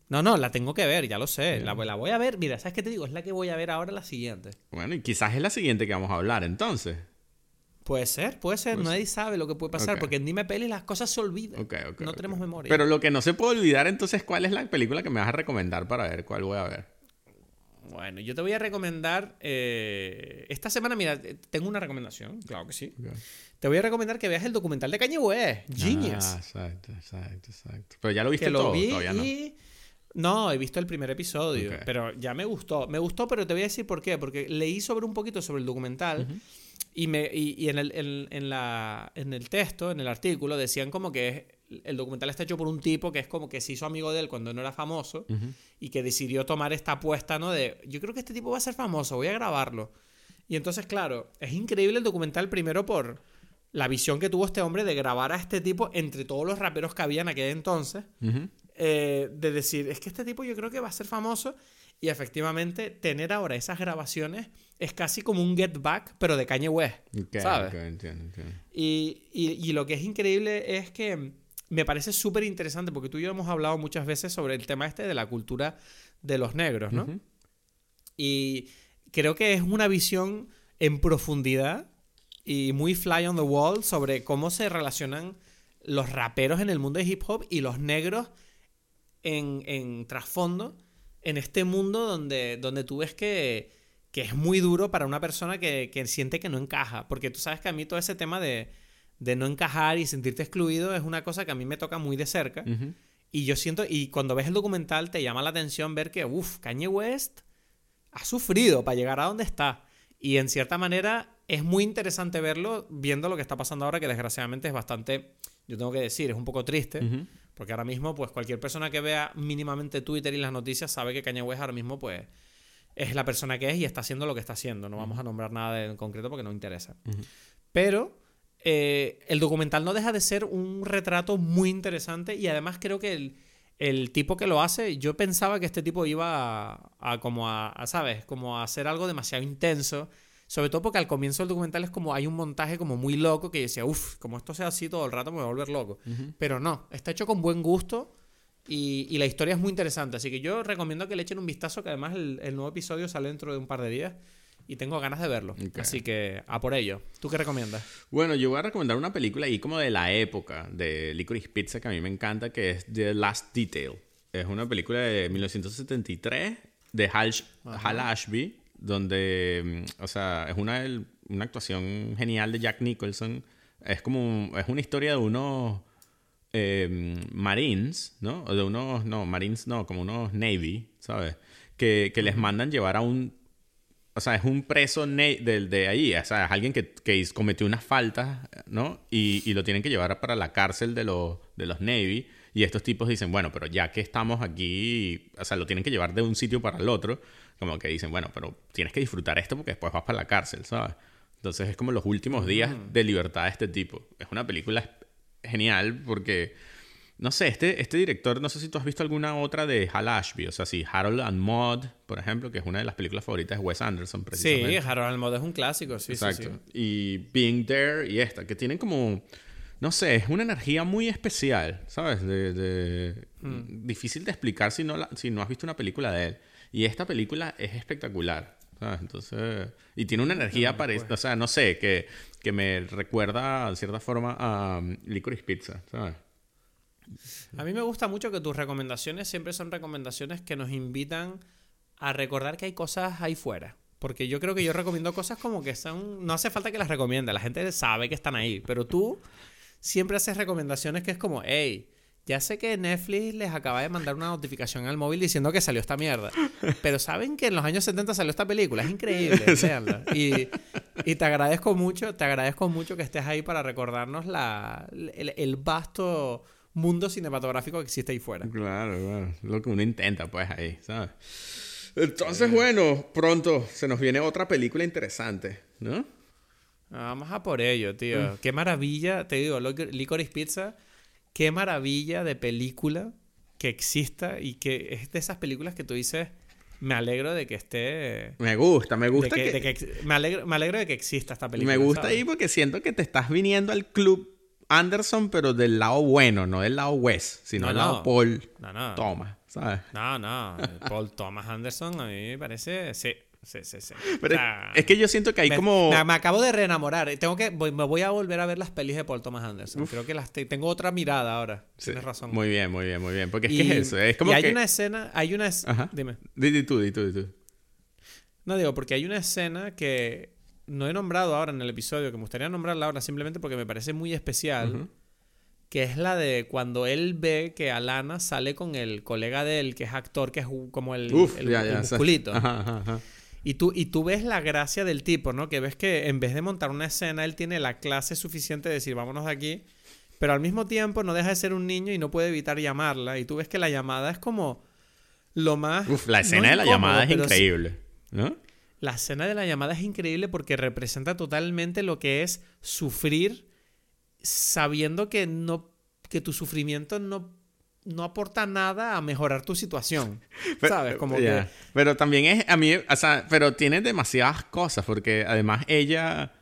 No, no, la tengo que ver, ya lo sé. La, la, voy a ver. Mira, ¿sabes qué te digo? Es la que voy a ver ahora la siguiente. Bueno, y quizás es la siguiente que vamos a hablar entonces. Puede ser, puede ser. Nadie sabe lo que puede pasar. Porque en Dime Peli las cosas se olvidan. no tenemos memoria. Pero lo que no se puede olvidar entonces, ¿cuál es la película que me vas a recomendar para ver cuál voy a ver? Bueno, yo te voy a recomendar. Eh, esta semana, mira, tengo una recomendación, claro que sí. Te voy a recomendar que veas el documental de Kanye West, Genius. Ah, exacto, exacto, exacto. Pero ya lo viste todo, todavía no. No, he visto el primer episodio, pero ya me gustó. Me gustó, pero te voy a decir por qué. Porque leí sobre un poquito sobre el documental. Y, me, y, en, el, en, la, en el texto, en el artículo, decían como que el documental está hecho por un tipo que es como que se hizo amigo de él cuando no era famoso y que decidió tomar esta apuesta, ¿no? De, yo creo que este tipo va a ser famoso, voy a grabarlo. Y entonces, claro, es increíble el documental primero por la visión que tuvo este hombre de grabar a este tipo entre todos los raperos que había en aquel entonces. Eh, de decir, es que este tipo yo creo que va a ser famoso. Y efectivamente, tener ahora esas grabaciones es casi como un get back, pero de Kanye West. ¿Sabes? Y, y, lo que es increíble es que me parece súper interesante, porque tú y yo hemos hablado muchas veces sobre el tema este de la cultura de los negros, ¿no? Y creo que es una visión en profundidad y muy fly on the wall sobre cómo se relacionan los raperos en el mundo de hip hop y los negros en, en trasfondo en este mundo donde, donde tú ves que, que es muy duro para una persona que, que, siente que no encaja. Porque tú sabes que a mí todo ese tema de, de, no encajar y sentirte excluido es una cosa que a mí me toca muy de cerca. Y yo siento, y cuando ves el documental te llama la atención ver que, uff, Kanye West ha sufrido para llegar a donde está. Y en cierta manera es muy interesante verlo viendo lo que está pasando ahora, que desgraciadamente es bastante, yo tengo que decir, es un poco triste. Porque ahora mismo, pues cualquier persona que vea mínimamente Twitter y las noticias sabe que Kanye West ahora mismo, pues, es la persona que es y está haciendo lo que está haciendo. No vamos a nombrar nada en concreto porque no interesa. Pero eh, el documental no deja de ser un retrato muy interesante y además creo que el, tipo que lo hace, yo pensaba que este tipo iba a, como a, ¿sabes? Como a hacer algo demasiado intenso sobre todo porque al comienzo del documental es como hay un montaje como muy loco que decía, uff, como esto sea así todo el rato me voy a volver loco. Pero no, está hecho con buen gusto y, y, la historia es muy interesante. Así que yo recomiendo que le echen un vistazo, que además el, nuevo episodio sale dentro de un par de días y tengo ganas de verlo. Así que a por ello. ¿Tú qué recomiendas? Bueno, yo voy a recomendar una película ahí como de la época de Licorice Pizza que a mí me encanta, que es The Last Detail. Es una película de 1973 de Hal, Hal Ashby, donde, mm, o sea, es una, una actuación genial de Jack Nicholson. Es como, es una historia de unos eh, Marines, ¿no? O de unos, no, Marines no, como unos Navy, ¿sabes? Que, que les mandan llevar a un, o sea, es un preso de, de ahí, o sea, es alguien que, que cometió unas faltas, ¿no? Y, y, lo tienen que llevar para la cárcel de los, de los Navy. Y estos tipos dicen, bueno, pero ya que estamos aquí, o sea, lo tienen que llevar de un sitio para el otro, como que dicen, bueno, pero tienes que disfrutar esto porque después vas para la cárcel, ¿sabes? Entonces es como los últimos días de libertad de este tipo. Es una película genial porque, no sé, este, este director, no sé si tú has visto alguna otra de Hal Ashby, o sea, sí, Harold and Maud, por ejemplo, que es una de las películas favoritas de Wes Anderson, precisamente. Sí, Harold and Maud es un clásico, sí, Exacto. sí, sí. Y Being There y esta, que tienen como, no sé, es una energía muy especial, ¿sabes? De, mm. Difícil de explicar si no, si no has visto una película de él. Y esta película es espectacular. ¿sabes? Entonces, y tiene una energía, no, pues. o sea, no sé, que, que me recuerda de cierta forma a um, Licorice Pizza, ¿sabes? A mí me gusta mucho que tus recomendaciones siempre son recomendaciones que nos invitan a recordar que hay cosas ahí fuera. Porque yo creo que yo recomiendo cosas como que son... No hace falta que las recomiende, la gente sabe que están ahí. Pero tú siempre haces recomendaciones que es como, hey, ya sé que Netflix les acaba de mandar una notificación al móvil diciendo que salió esta mierda. Pero saben que en los años 70 salió esta película. Es increíble. Y, y, te agradezco mucho, te agradezco mucho que estés ahí para recordarnos la, el, vasto mundo cinematográfico que existe ahí fuera. Claro, claro. Lo que uno intenta, pues, ahí, ¿sabes? Entonces, bueno, pronto se nos viene otra película interesante, ¿no? Vamos a por ello, tío. Mm. Qué maravilla. Te digo, Licorice Pizza qué maravilla de película que exista y que es de esas películas que tú dices, me alegro de que esté... Me gusta, me gusta que... me, alegro, me alegro de que exista esta película. Me gusta ahí porque siento que te estás viniendo al club Anderson, pero del lado bueno, no del lado West, sino del lado Paul Thomas, ¿sabes? No, no, Paul Thomas Anderson a mí me parece... Sí, Sí, sí, sí. es que yo siento que hay como. Me, acabo de reenamorar. Tengo que, me voy a volver a ver las pelis de Paul Thomas Anderson. Creo que las tengo otra mirada ahora. Tienes razón. Muy bien, muy bien, muy bien. Porque es que es eso. Es como y hay una escena. Hay una. Dime. Di, tú, di tú, di tú. No digo, porque hay una escena que no he nombrado ahora en el episodio, que me gustaría nombrarla ahora simplemente porque me parece muy especial. Que es la de cuando él ve que Alana sale con el colega de él, que es actor, que es como el, el, musculito. Ajá, ajá. Y tú, y tú ves la gracia del tipo, ¿no? Que ves que en vez de montar una escena, él tiene la clase suficiente de decir, vámonos de aquí. Pero al mismo tiempo no deja de ser un niño y no puede evitar llamarla. Y tú ves que la llamada es como lo más... Uf, la escena de la llamada es increíble, ¿no? La escena de la llamada es increíble porque representa totalmente lo que es sufrir sabiendo que no que tu sufrimiento no no aporta nada a mejorar tu situación. ¿Sabes? Como que... Pero también es, a mí, o sea, pero tiene demasiadas cosas porque además ella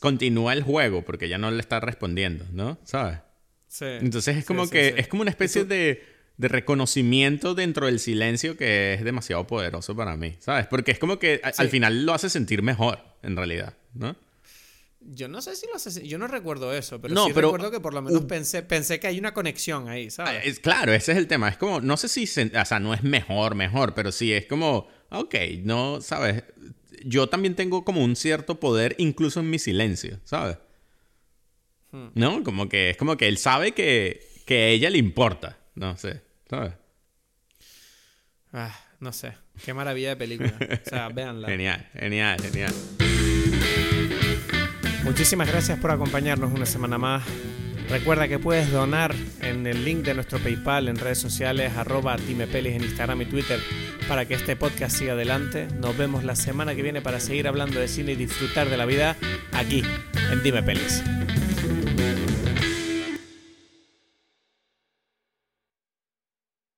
continúa el juego porque ella no le está respondiendo, ¿no? ¿Sabes? Sí. Entonces es como que, es como una especie de, de, reconocimiento dentro del silencio que es demasiado poderoso para mí, ¿sabes? Porque es como que al final lo hace sentir mejor, en realidad, ¿no? Yo no sé si lo hace. Yo no recuerdo eso, pero sí recuerdo que por lo menos pensé, pensé que hay una conexión ahí, ¿sabes? Es, claro, ese es el tema. Es como, no sé si. o sea, no es mejor, mejor, pero sí es como. Ok, no, ¿sabes? Yo también tengo como un cierto poder, incluso en mi silencio, ¿sabes? Hmm. ¿No? Como que es como que él sabe que, que a ella le importa. No sé, ¿sabes? Ah, no sé. Qué maravilla de película. O sea, véanla. genial, genial, genial. Muchísimas gracias por acompañarnos una semana más. Recuerda que puedes donar en el link de nuestro PayPal en redes sociales, arroba Timepelis en Instagram y Twitter, para que este podcast siga adelante. Nos vemos la semana que viene para seguir hablando de cine y disfrutar de la vida aquí, en Dime Pelis.